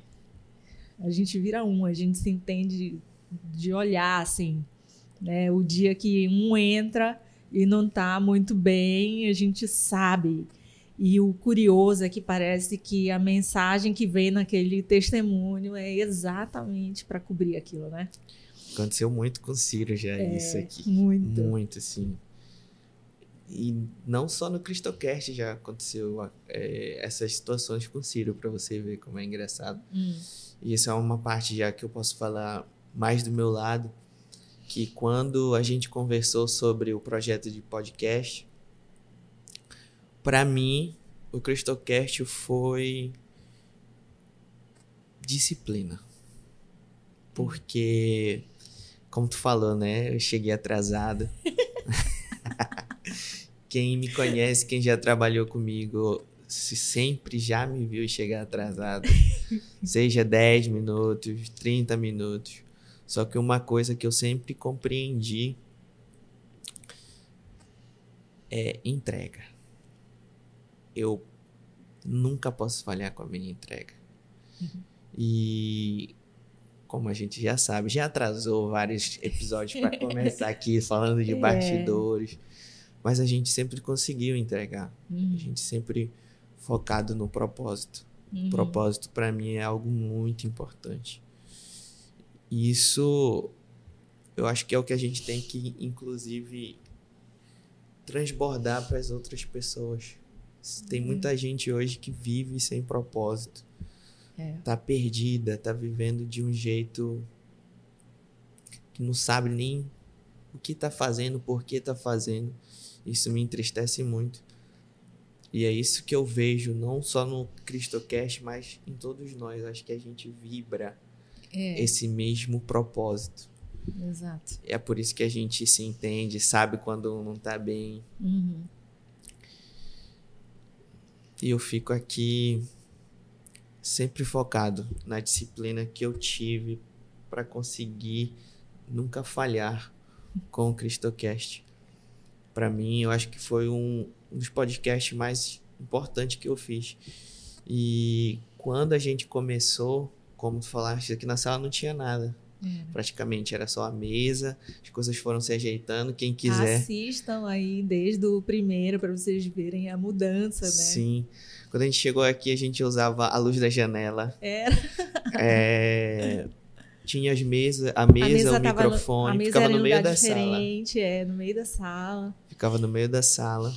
A gente vira um, a gente se entende de olhar, assim. Né? O dia que um entra e não tá muito bem, a gente sabe. E o curioso é que parece que a mensagem que vem naquele testemunho é exatamente para cobrir aquilo, né? Aconteceu muito com o Ciro já É, isso aqui. Muito. Muito, assim. E não só no Cristocast já aconteceu é, essas situações com o Ciro, pra você ver como é engraçado. Hum. E isso é uma parte já que eu posso falar mais do meu lado, que quando a gente conversou sobre o projeto de podcast, para mim, o Cristocast foi disciplina. Porque, como tu falou, né? Eu cheguei atrasado. quem me conhece, quem já trabalhou comigo, se sempre já me viu chegar atrasado. Seja 10 minutos, 30 minutos. Só que uma coisa que eu sempre compreendi é entrega. Eu nunca posso falhar com a minha entrega. E como a gente já sabe, já atrasou vários episódios para começar aqui falando de É. bastidores, mas a gente sempre conseguiu entregar. A Uhum. gente sempre focado no propósito. Uhum. Propósito para mim é algo muito importante. E isso eu acho que é o que a gente tem que inclusive transbordar para as outras pessoas. Tem muita gente hoje que vive sem propósito. É. Tá perdida, tá vivendo de um jeito que não sabe nem o que tá fazendo, por que tá fazendo. Isso me entristece muito. E é isso que eu vejo, não só no CristoCast, mas em todos nós. Acho que a gente vibra É, esse mesmo propósito. exato. É por isso que a gente se entende, sabe quando não tá bem. Uhum. E eu fico aqui sempre focado na disciplina que eu tive para conseguir nunca falhar com o CristoCast. Para mim, eu acho que foi um, um dos podcasts mais importantes que eu fiz. E quando a gente começou, como tu falaste, aqui na sala não tinha nada. É. Praticamente era só a mesa, as coisas foram se ajeitando. Quem quiser. Assistam aí desde o primeiro para vocês verem a mudança, né? Sim. Quando a gente chegou aqui, a gente usava a luz da janela. Era. É, tinha as mesas, a mesa, a mesa o microfone, no, mesa ficava era no meio lugar da sala. diferente, é, no meio da sala. Ficava no meio da sala.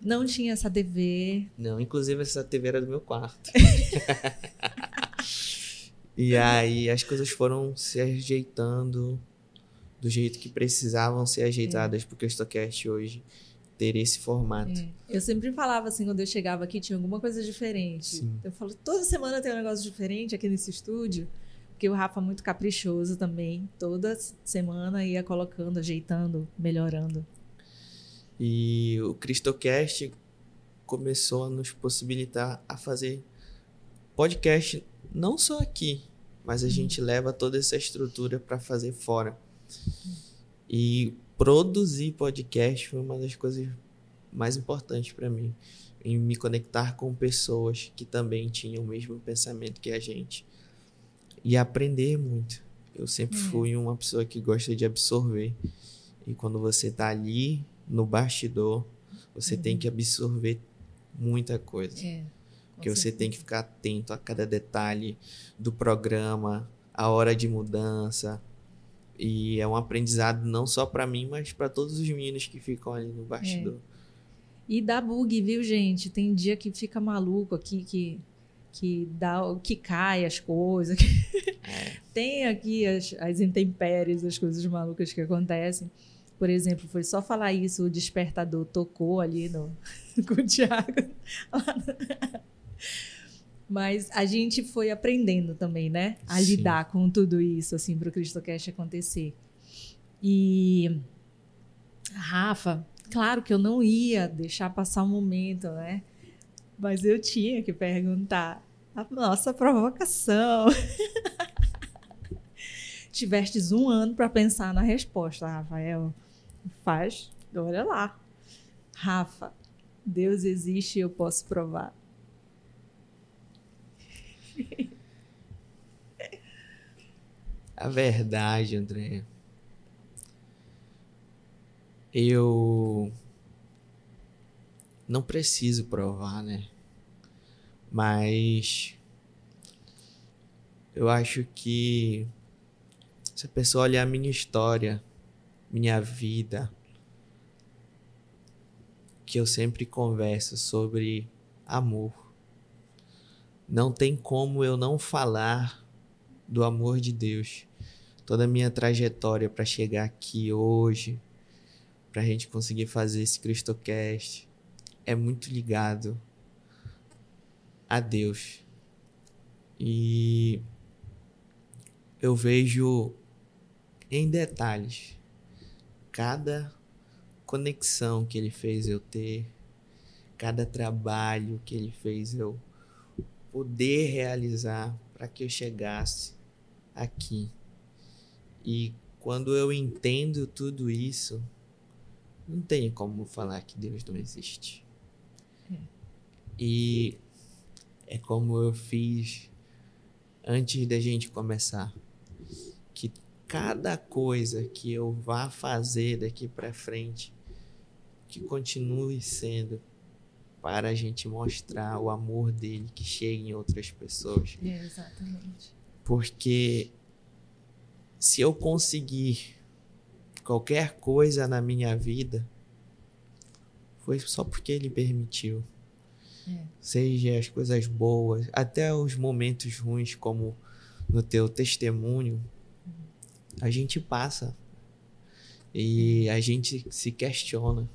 Não tinha essa TV. Não, inclusive essa TV era do meu quarto. e aí as coisas foram se ajeitando do jeito que precisavam ser ajeitadas, porque o Stocast hoje ter esse formato. É. Eu sempre falava assim, quando eu chegava aqui, tinha alguma coisa diferente. Sim. Eu falo, toda semana tem um negócio diferente aqui nesse estúdio. Porque o Rafa é muito caprichoso também. Toda semana ia colocando, ajeitando, melhorando. E o Cristocast começou a nos possibilitar a fazer podcast não só aqui, mas a gente leva toda essa estrutura para fazer fora. E produzir podcast foi uma das coisas mais importantes para mim, em me conectar com pessoas que também tinham o mesmo pensamento que a gente e aprender muito. Eu sempre É. fui uma pessoa que gosta de absorver. E quando você tá ali no bastidor, você tem que absorver muita coisa. É. Porque você tem que ficar atento a cada detalhe do programa, a hora de mudança. E é um aprendizado não só para mim, mas para todos os meninos que ficam ali no bastidor. E dá bug, viu, gente? Tem dia que fica maluco aqui, que, que, dá, que cai as coisas. Tem aqui as, as intempéries, as coisas malucas que acontecem. Por exemplo, foi só falar isso, o despertador tocou ali no, com o Thiago. Mas a gente foi aprendendo também, né? A Sim. lidar com tudo isso, assim, para o CristoCast acontecer. E Rafa, claro que eu não ia deixar passar o momento, né? Mas eu tinha que perguntar a nossa provocação. Tivestes um ano para pensar na resposta, Rafael. Faz, olha lá. Rafa, Deus existe e eu posso provar. A verdade, André. Eu não preciso provar, né? Mas eu acho que se a pessoa olhar a minha história, minha vida, que eu sempre converso sobre amor, não tem como eu não falar do amor de Deus. Toda a minha trajetória para chegar aqui hoje, para a gente conseguir fazer esse Cristocast, é muito ligado a Deus. E eu vejo em detalhes cada conexão que ele fez eu ter, cada trabalho que ele fez eu poder realizar para que eu chegasse aqui. E quando eu entendo tudo isso, não tem como falar que Deus não existe. E é como eu fiz antes da gente começar. Que cada coisa que eu vá fazer daqui para frente, que continue sendo para a gente mostrar o amor dele que chega em outras pessoas. É, exatamente. Porque se eu conseguir qualquer coisa na minha vida, foi só porque ele permitiu. É. Seja as coisas boas, até os momentos ruins, como no teu testemunho, a gente passa e a gente se questiona.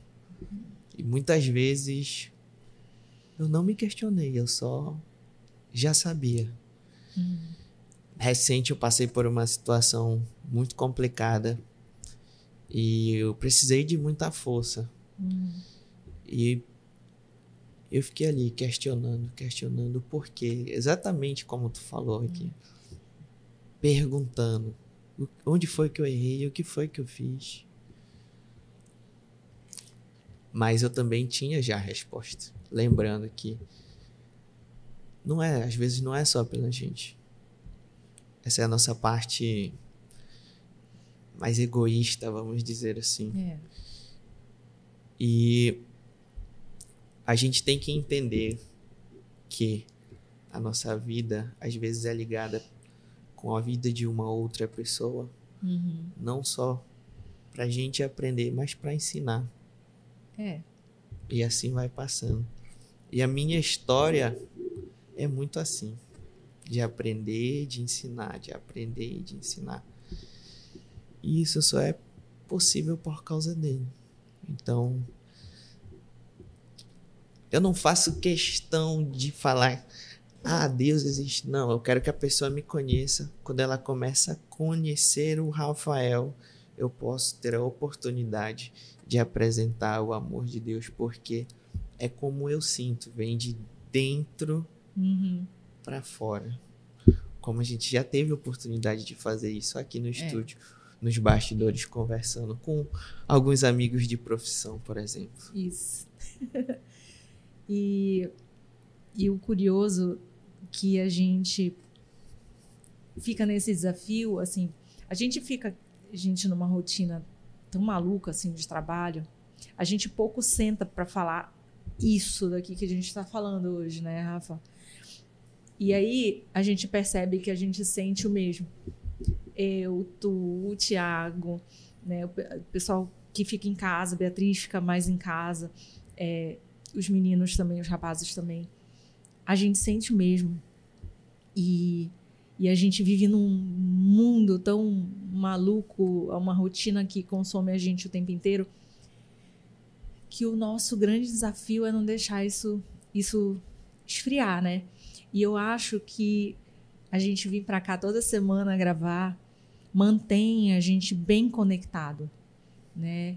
E muitas vezes eu não me questionei, eu só já sabia. Recente eu passei por uma situação muito complicada e eu precisei de muita força. E eu fiquei ali questionando, questionando o porquê, exatamente como tu falou aqui. Perguntando o- onde foi que eu errei, o que foi que eu fiz. Mas eu também tinha já a resposta. Lembrando que não é, às vezes não é só pela gente. Essa é a nossa parte mais egoísta, vamos dizer assim. É. E a gente tem que entender que a nossa vida às vezes é ligada com a vida de uma outra pessoa, Uhum. não só pra gente aprender, mas pra ensinar. É. E assim vai passando. E a minha história é muito assim, de aprender, de ensinar, de aprender e de ensinar. E isso só é possível por causa dele. Então, eu não faço questão de falar, ah, Deus existe. Não, eu quero que a pessoa me conheça. Quando ela começa a conhecer o Rafael, eu posso ter a oportunidade de apresentar o amor de Deus, porque é como eu sinto, vem de dentro Uhum. para fora. Como a gente já teve oportunidade de fazer isso aqui no estúdio, nos bastidores, conversando com alguns amigos de profissão, por exemplo. Isso. e, e o curioso que a gente fica nesse desafio, assim, a gente fica, a gente numa rotina tão maluca assim de trabalho, a gente pouco senta para falar isso daqui que a gente está falando hoje, né, Rafa? E aí a gente percebe que a gente sente o mesmo. Eu, tu, o Tiago, né, o pe- o pessoal que fica em casa, Beatriz fica mais em casa, é, os meninos também, os rapazes também. A gente sente o mesmo. E, e a gente vive num mundo tão maluco, uma rotina que consome a gente o tempo inteiro, que o nosso grande desafio é não deixar isso, isso esfriar, né? E eu acho que a gente vir para cá toda semana gravar mantém a gente bem conectado, né?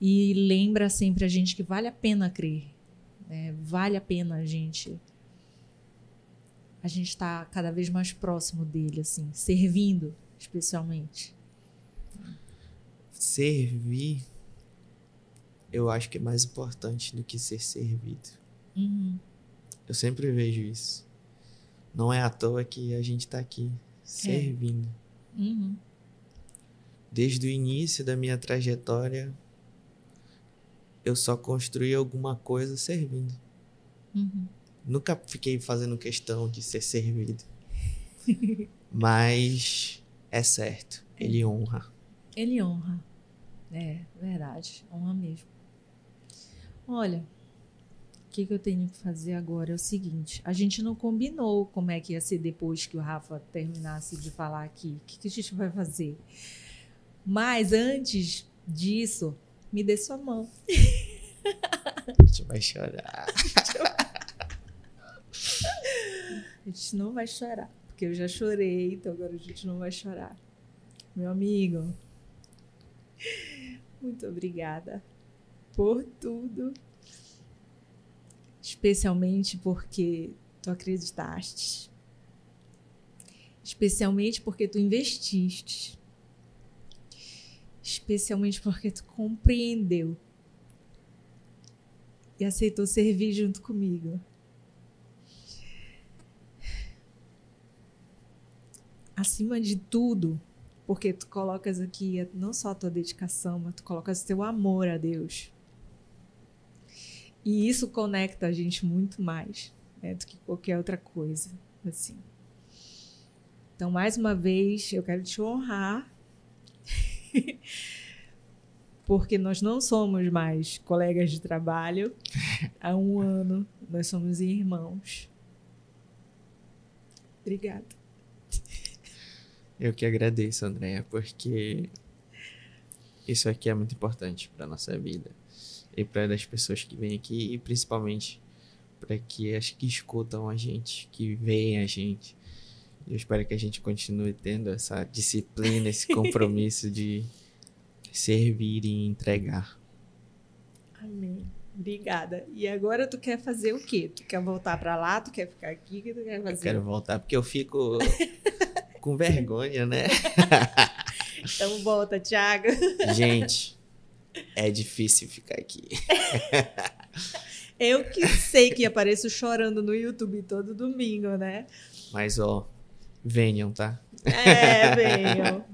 E lembra sempre a gente que vale a pena crer, né? Vale a pena a gente a gente está cada vez mais próximo dele, assim, servindo, especialmente. Servir, eu acho que é mais importante do que ser servido. Uhum. Eu sempre vejo isso. Não é à toa que a gente tá aqui servindo. Uhum. Desde o início da minha trajetória, eu só construí alguma coisa servindo. Uhum. Nunca fiquei fazendo questão de ser servido. Mas é certo, ele honra. Ele honra. É, verdade. Honra mesmo. Olha, o que, que eu tenho que fazer agora é o seguinte: a gente não combinou como é que ia ser depois que o Rafa terminasse de falar aqui. O que, que a gente vai fazer? Mas antes disso, me dê sua mão. A gente vai chorar. A gente não vai chorar, porque eu já chorei, então agora a gente não vai chorar. Meu amigo, muito obrigada por tudo. Especialmente porque tu acreditaste. Especialmente porque tu investiste. Especialmente porque tu compreendeu. E aceitou servir junto comigo. Acima de tudo, porque tu colocas aqui não só a tua dedicação, mas tu colocas o teu amor a Deus. E isso conecta a gente muito mais né, do que qualquer outra coisa, assim. Então, mais uma vez, eu quero te honrar, porque nós não somos mais colegas de trabalho. Há um ano, nós somos irmãos. Obrigada. Eu que agradeço, Andréia, porque isso aqui é muito importante para nossa vida e para as pessoas que vêm aqui e principalmente para que as que escutam a gente, que veem a gente. Eu espero que a gente continue tendo essa disciplina, esse compromisso de servir e entregar. Amém. Obrigada. E agora tu quer fazer o quê? Tu quer voltar para lá? Tu quer ficar aqui? O que tu quer fazer? Eu quero voltar porque eu fico com vergonha, né? Então volta, Thiago. Gente, é difícil ficar aqui. Eu que sei que apareço chorando no YouTube todo domingo, né? Mas ó, venham, tá? É, venham.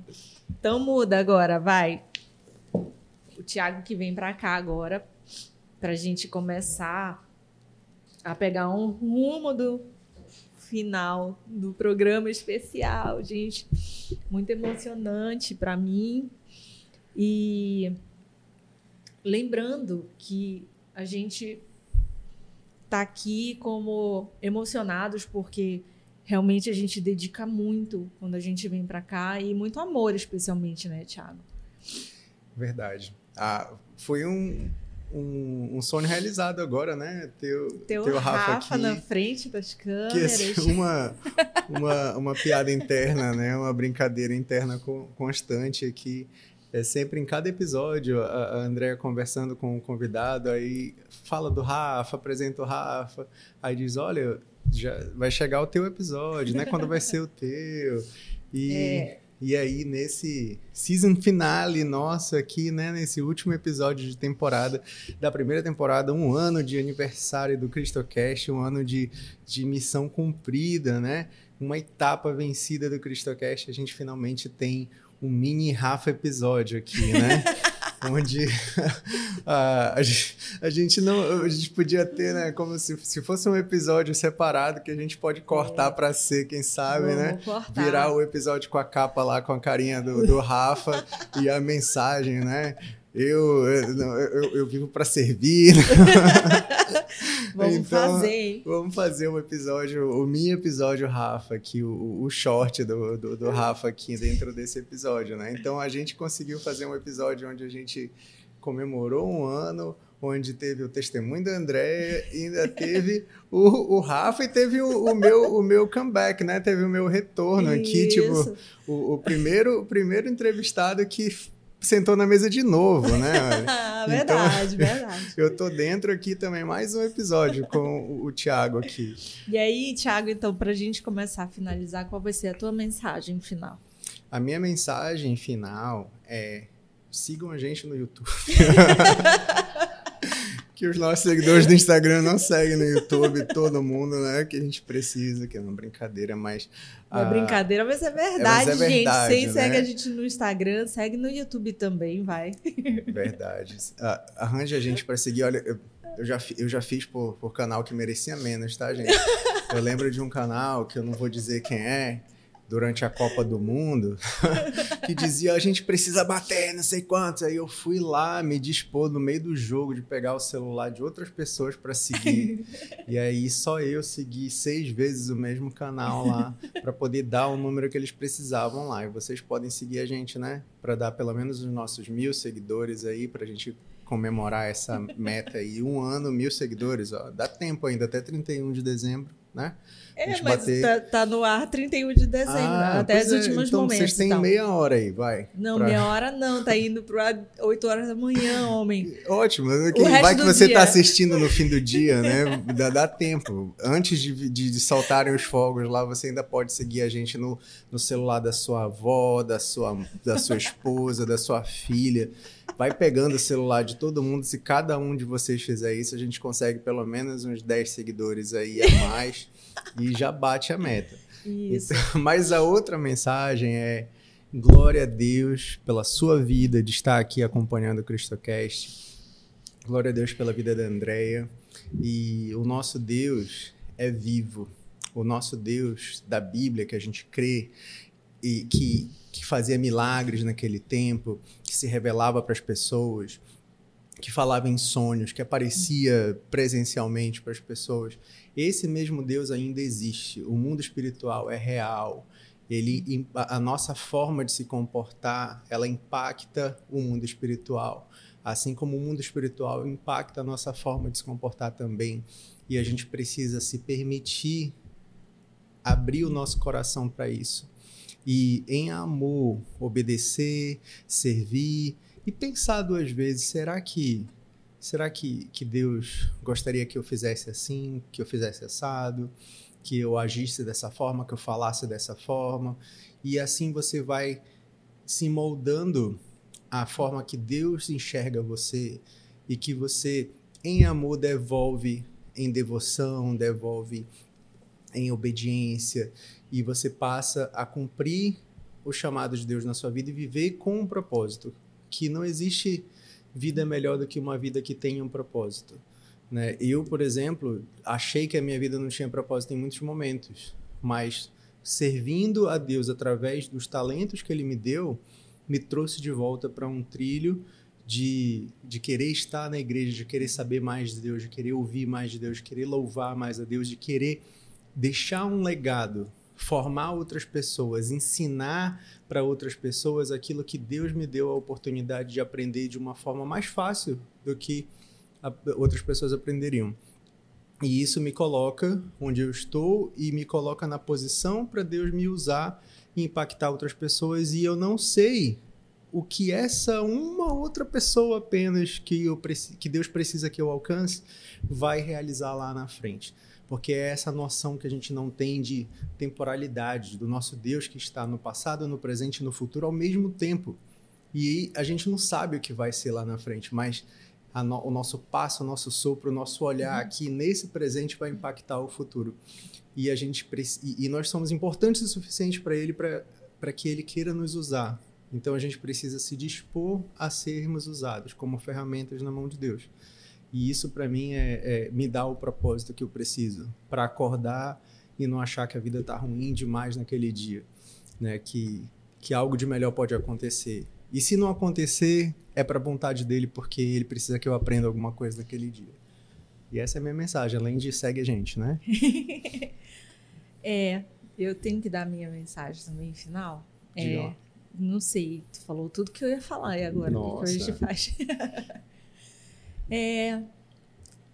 Então muda agora, vai. O Thiago que vem pra cá agora, pra gente começar a pegar um rumo do. Final do programa especial, gente. Muito emocionante para mim. E lembrando que a gente está aqui como emocionados porque realmente a gente dedica muito quando a gente vem para cá e muito amor, especialmente, né, Thiago? Verdade. Ah, foi um, um, um, sonho realizado agora, né? Teu, teu, teu Rafa, Rafa aqui, na frente das câmeras. Que é uma, uma, uma piada interna, né? Uma brincadeira interna constante aqui. É sempre em cada episódio, a, a Andrea conversando com o convidado, aí fala do Rafa, apresenta o Rafa, aí diz, olha, já vai chegar o teu episódio, né? Quando vai ser o teu. E, é. E aí, nesse season finale nosso aqui, né? Nesse último episódio de temporada, da primeira temporada, um ano de aniversário do CristoCast, um ano de, de missão cumprida, né? Uma etapa vencida do CristoCast, a gente finalmente tem um mini Rafa episódio aqui, né? onde a, a, gente, a, gente, não a gente podia ter, né, como se, se fosse um episódio separado que a gente pode cortar é. para ser, quem sabe, Vamos né? Cortar. Virar o episódio com a capa lá com a carinha do, do Rafa e a mensagem, né? Eu, eu, eu, eu vivo para servir. vamos então, fazer. Vamos fazer um episódio, o mini episódio Rafa, aqui, o, o short do, do, do, Rafa aqui dentro desse episódio, né? Então a gente conseguiu fazer um episódio onde a gente comemorou um ano, onde teve o testemunho da Andréia, ainda teve o, o Rafa e teve o, o, meu, o meu comeback, né? Teve o meu retorno Isso. aqui, tipo, o, o, primeiro, o primeiro entrevistado que sentou na mesa de novo, né? verdade, então, verdade. Eu tô dentro aqui também, mais um episódio com o, o Thiago aqui. E aí, Thiago, então, para a gente começar a finalizar, qual vai ser a tua mensagem final? A minha mensagem final é sigam a gente no YouTube. que os nossos seguidores do Instagram não seguem no YouTube, todo mundo, né? Que a gente precisa, que é uma brincadeira, mas. Não é brincadeira, mas é verdade, mas é verdade gente. Né? segue a gente no Instagram, segue no YouTube também, vai. Verdade. Uh, arranje a gente para seguir. Olha, eu, eu, já, eu já fiz por, por canal que merecia menos, tá, gente? Eu lembro de um canal que eu não vou dizer quem é, durante a Copa do Mundo, que dizia a gente precisa bater, não sei quantos. Aí eu fui lá me dispor no meio do jogo de pegar o celular de outras pessoas para seguir. e aí só eu segui seis vezes o mesmo canal lá para poder dar o número que eles precisavam lá. E vocês podem seguir a gente, né? Para dar pelo menos os nossos mil seguidores aí, para a gente comemorar essa meta aí. Um ano, mil seguidores, ó. Dá tempo ainda, até 31 de dezembro, né? É, mas bater... tá, tá, no ar 31 de dezembro, ah, até os é, últimos então momentos. Vocês têm então. meia hora aí, vai. Não, pra... meia hora não, tá indo para 8 horas da manhã, homem. Ótimo, que, vai que você está assistindo no fim do dia, né? Dá, dá tempo. Antes de, de, de, soltarem os fogos lá, você ainda pode seguir a gente no, no celular da sua avó, da sua, da sua esposa, da sua filha. Vai pegando o celular de todo mundo. Se cada um de vocês fizer isso, a gente consegue pelo menos uns 10 seguidores aí a mais e já bate a meta. Isso. Então, mas a outra mensagem é glória a Deus pela sua vida de estar aqui acompanhando o CristoCast. Glória a Deus pela vida da Andrea. E o nosso Deus é vivo. O nosso Deus da Bíblia que a gente crê e que, que fazia milagres naquele tempo, que se revelava para as pessoas, que falava em sonhos, que aparecia presencialmente para as pessoas esse mesmo Deus ainda existe. O mundo espiritual é real. Ele, a nossa forma de se comportar, ela impacta o mundo espiritual. Assim como o mundo espiritual impacta a nossa forma de se comportar também. E a gente precisa se permitir abrir o nosso coração para isso. E em amor, obedecer, servir e pensar duas vezes: será que será que, que Deus gostaria que eu fizesse assim, que eu fizesse assado, que eu agisse dessa forma, que eu falasse dessa forma? E assim você vai se moldando a forma que Deus enxerga você e que você, em amor, devolve em devoção, devolve em obediência e você passa a cumprir o chamado de Deus na sua vida e viver com um propósito que não existe vida é melhor do que uma vida que tenha um propósito. Né? Eu, por exemplo, achei que a minha vida não tinha propósito em muitos momentos. mas servindo a Deus através dos talentos que Ele me deu, me trouxe de volta para um trilho de, de querer estar na igreja, de querer saber mais de Deus, de querer ouvir mais de Deus, de querer louvar mais a Deus, de querer deixar um legado, formar outras pessoas, ensinar para outras pessoas aquilo que Deus me deu a oportunidade de aprender de uma forma mais fácil do que outras pessoas aprenderiam. E isso me coloca onde eu estou e me coloca na posição para Deus me usar e impactar outras pessoas. E eu não sei o que essa uma outra pessoa apenas que, eu, que Deus precisa que eu alcance vai realizar lá na frente. Porque é essa noção que a gente não tem de temporalidade, do nosso Deus que está no passado, no presente e no futuro ao mesmo tempo. E a gente não sabe o que vai ser lá na frente, mas no, o nosso passo, o nosso sopro, o nosso olhar uhum. aqui nesse presente vai impactar o futuro. E a gente e, e nós somos importantes o suficiente para ele para que ele queira nos usar. Então a gente precisa se dispor a sermos usados como ferramentas na mão de Deus. E isso para mim é, é, me dá o propósito que eu preciso para acordar e não achar que a vida está ruim demais naquele dia, né? Que que algo de melhor pode acontecer. E se não acontecer, é para a vontade dele, porque ele precisa que eu aprenda alguma coisa naquele dia. E essa é a minha mensagem, além de segue a gente, né? é, eu tenho que dar a minha mensagem também final. É, não sei, tu falou tudo que eu ia falar e agora Nossa. o que a gente faz? é,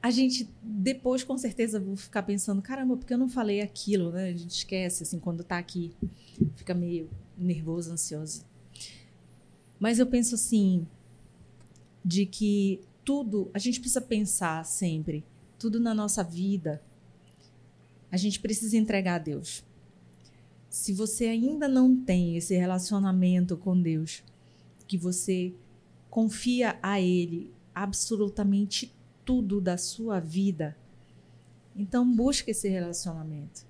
a gente depois com certeza vou ficar pensando, caramba, porque eu não falei aquilo, né? A gente esquece assim quando tá aqui, fica meio nervoso, ansioso. Mas eu penso assim, de que tudo, a gente precisa pensar sempre, tudo na nossa vida, a gente precisa entregar a Deus. Se você ainda não tem esse relacionamento com Deus, que você confia a Ele absolutamente tudo da sua vida, então busque esse relacionamento.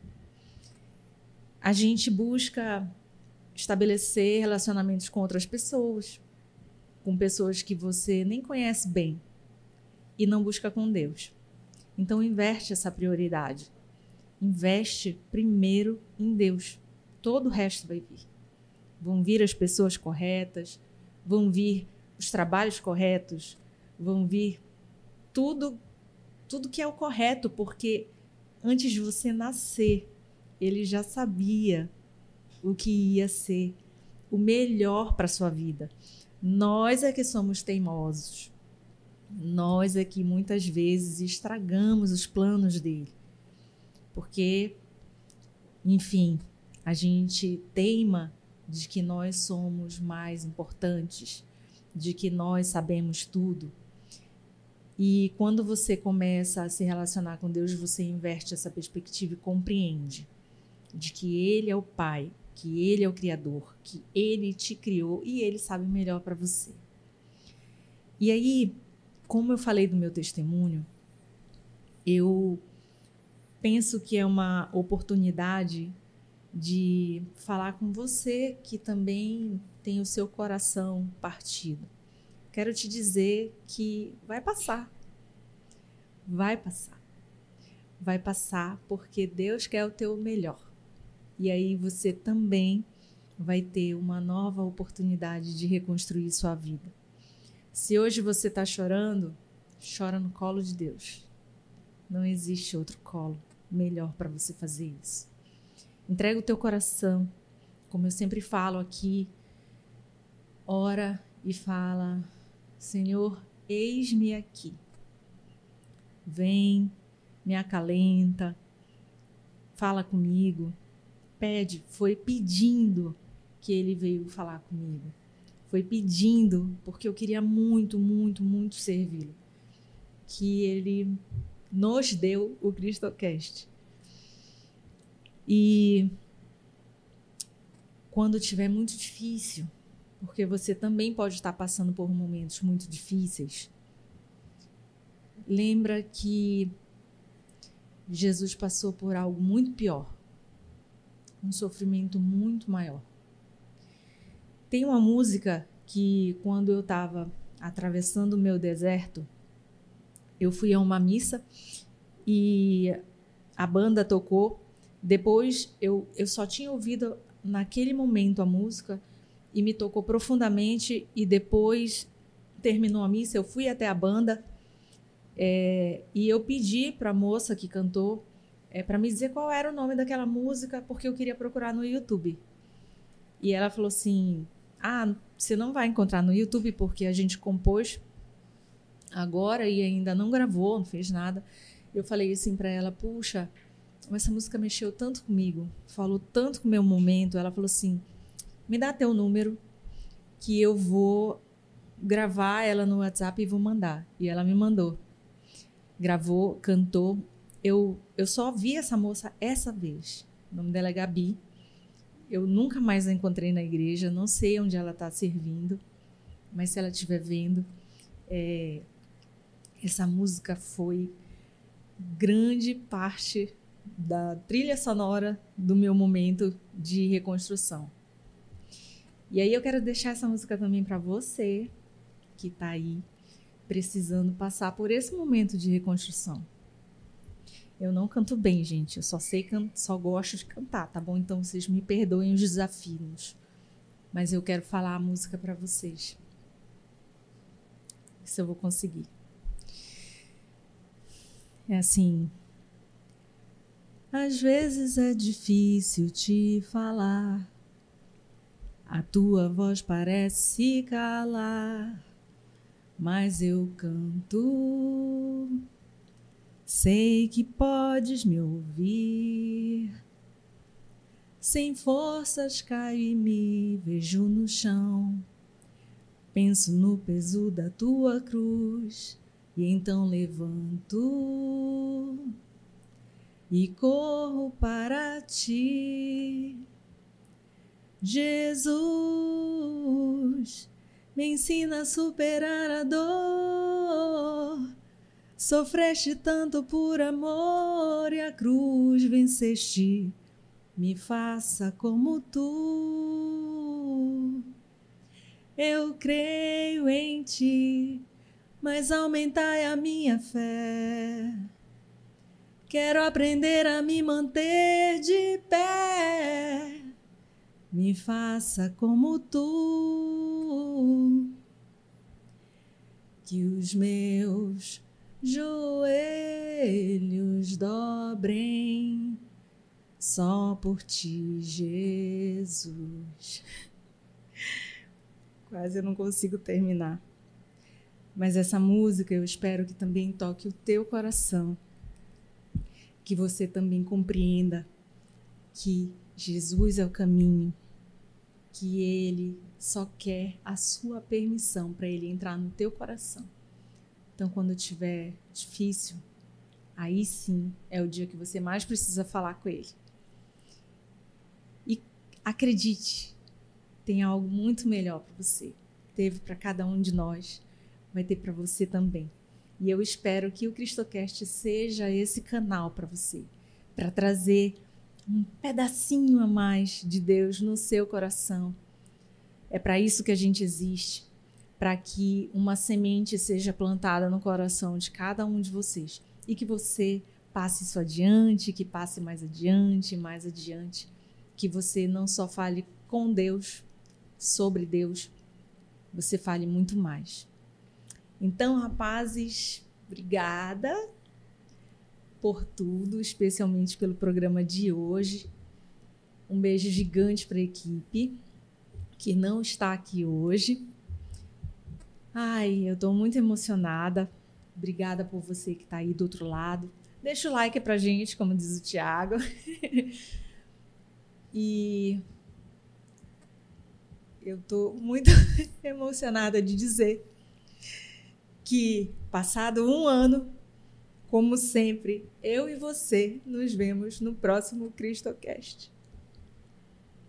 A gente busca estabelecer relacionamentos com outras pessoas, com pessoas que você nem conhece bem e não busca com Deus. Então inverte essa prioridade. Investe primeiro em Deus. Todo o resto vai vir. Vão vir as pessoas corretas, vão vir os trabalhos corretos, vão vir tudo tudo que é o correto, porque antes de você nascer, ele já sabia o que ia ser o melhor para sua vida. Nós é que somos teimosos. Nós é que muitas vezes estragamos os planos dele. Porque, enfim, a gente teima de que nós somos mais importantes, de que nós sabemos tudo. E quando você começa a se relacionar com Deus, você inverte essa perspectiva e compreende de que Ele é o Pai, que ele é o criador, que ele te criou e ele sabe melhor para você. E aí, como eu falei do meu testemunho, eu penso que é uma oportunidade de falar com você que também tem o seu coração partido. Quero te dizer que vai passar. Vai passar. Vai passar porque Deus quer o teu melhor. E aí você também vai ter uma nova oportunidade de reconstruir sua vida. Se hoje você está chorando, chora no colo de Deus. Não existe outro colo melhor para você fazer isso. Entrega o teu coração, como eu sempre falo aqui, ora e fala: Senhor, eis-me aqui. Vem, me acalenta, fala comigo pede, foi pedindo que ele veio falar comigo. Foi pedindo, porque eu queria muito, muito, muito servi-lo. Que ele nos deu o CristoCast. E quando tiver muito difícil, porque você também pode estar passando por momentos muito difíceis, lembra que Jesus passou por algo muito pior um sofrimento muito maior. Tem uma música que, quando eu estava atravessando o meu deserto, eu fui a uma missa e a banda tocou Depois eu, eu só tinha ouvido naquele momento a música e me tocou profundamente. E depois terminou a missa, eu fui até a banda é, e eu pedi para a moça que cantou é, para me dizer qual era o nome daquela música, porque eu queria procurar no YouTube. E ela falou assim: Ah, você não vai encontrar no YouTube porque a gente compôs agora e ainda não gravou, não fez nada. Eu falei assim para ela: Puxa, essa música mexeu tanto comigo, falou tanto com o meu momento. Ela falou assim: Me dá teu número que eu vou gravar ela no WhatsApp e vou mandar. E ela me mandou gravou, cantou. Eu, eu só vi essa moça essa vez. O nome dela é Gabi. Eu nunca mais a encontrei na igreja, não sei onde ela está servindo, mas se ela estiver vendo, é, essa música foi grande parte da trilha sonora do meu momento de reconstrução. E aí eu quero deixar essa música também para você que está aí precisando passar por esse momento de reconstrução. Eu não canto bem, gente. Eu só sei só gosto de cantar, tá bom? Então vocês me perdoem os desafios. Mas eu quero falar a música para vocês. Se eu vou conseguir. É assim. Às vezes é difícil te falar. A tua voz parece calar mas eu canto. Sei que podes me ouvir. Sem forças caio e me vejo no chão. Penso no peso da tua cruz e então levanto e corro para ti. Jesus, me ensina a superar a dor. Sofreste tanto por amor e a cruz venceste. Me faça como tu. Eu creio em ti, mas aumentai a minha fé. Quero aprender a me manter de pé. Me faça como tu que os meus joelhos dobrem só por ti, Jesus. Quase eu não consigo terminar. Mas essa música eu espero que também toque o teu coração. Que você também compreenda que Jesus é o caminho, que ele só quer a sua permissão para ele entrar no teu coração. Então, quando tiver difícil, aí sim é o dia que você mais precisa falar com ele. E acredite, tem algo muito melhor para você. Teve para cada um de nós, vai ter para você também. E eu espero que o Cristocast seja esse canal para você, para trazer um pedacinho a mais de Deus no seu coração. É para isso que a gente existe, para que uma semente seja plantada no coração de cada um de vocês. E que você passe isso adiante, que passe mais adiante, mais adiante, que você não só fale com Deus, sobre Deus, você fale muito mais. Então, rapazes, obrigada por tudo, especialmente pelo programa de hoje. Um beijo gigante para a equipe que não está aqui hoje. Ai, eu estou muito emocionada. Obrigada por você que está aí do outro lado. Deixa o like pra gente, como diz o Tiago. e eu estou muito emocionada de dizer que, passado um ano, como sempre, eu e você nos vemos no próximo CristoCast.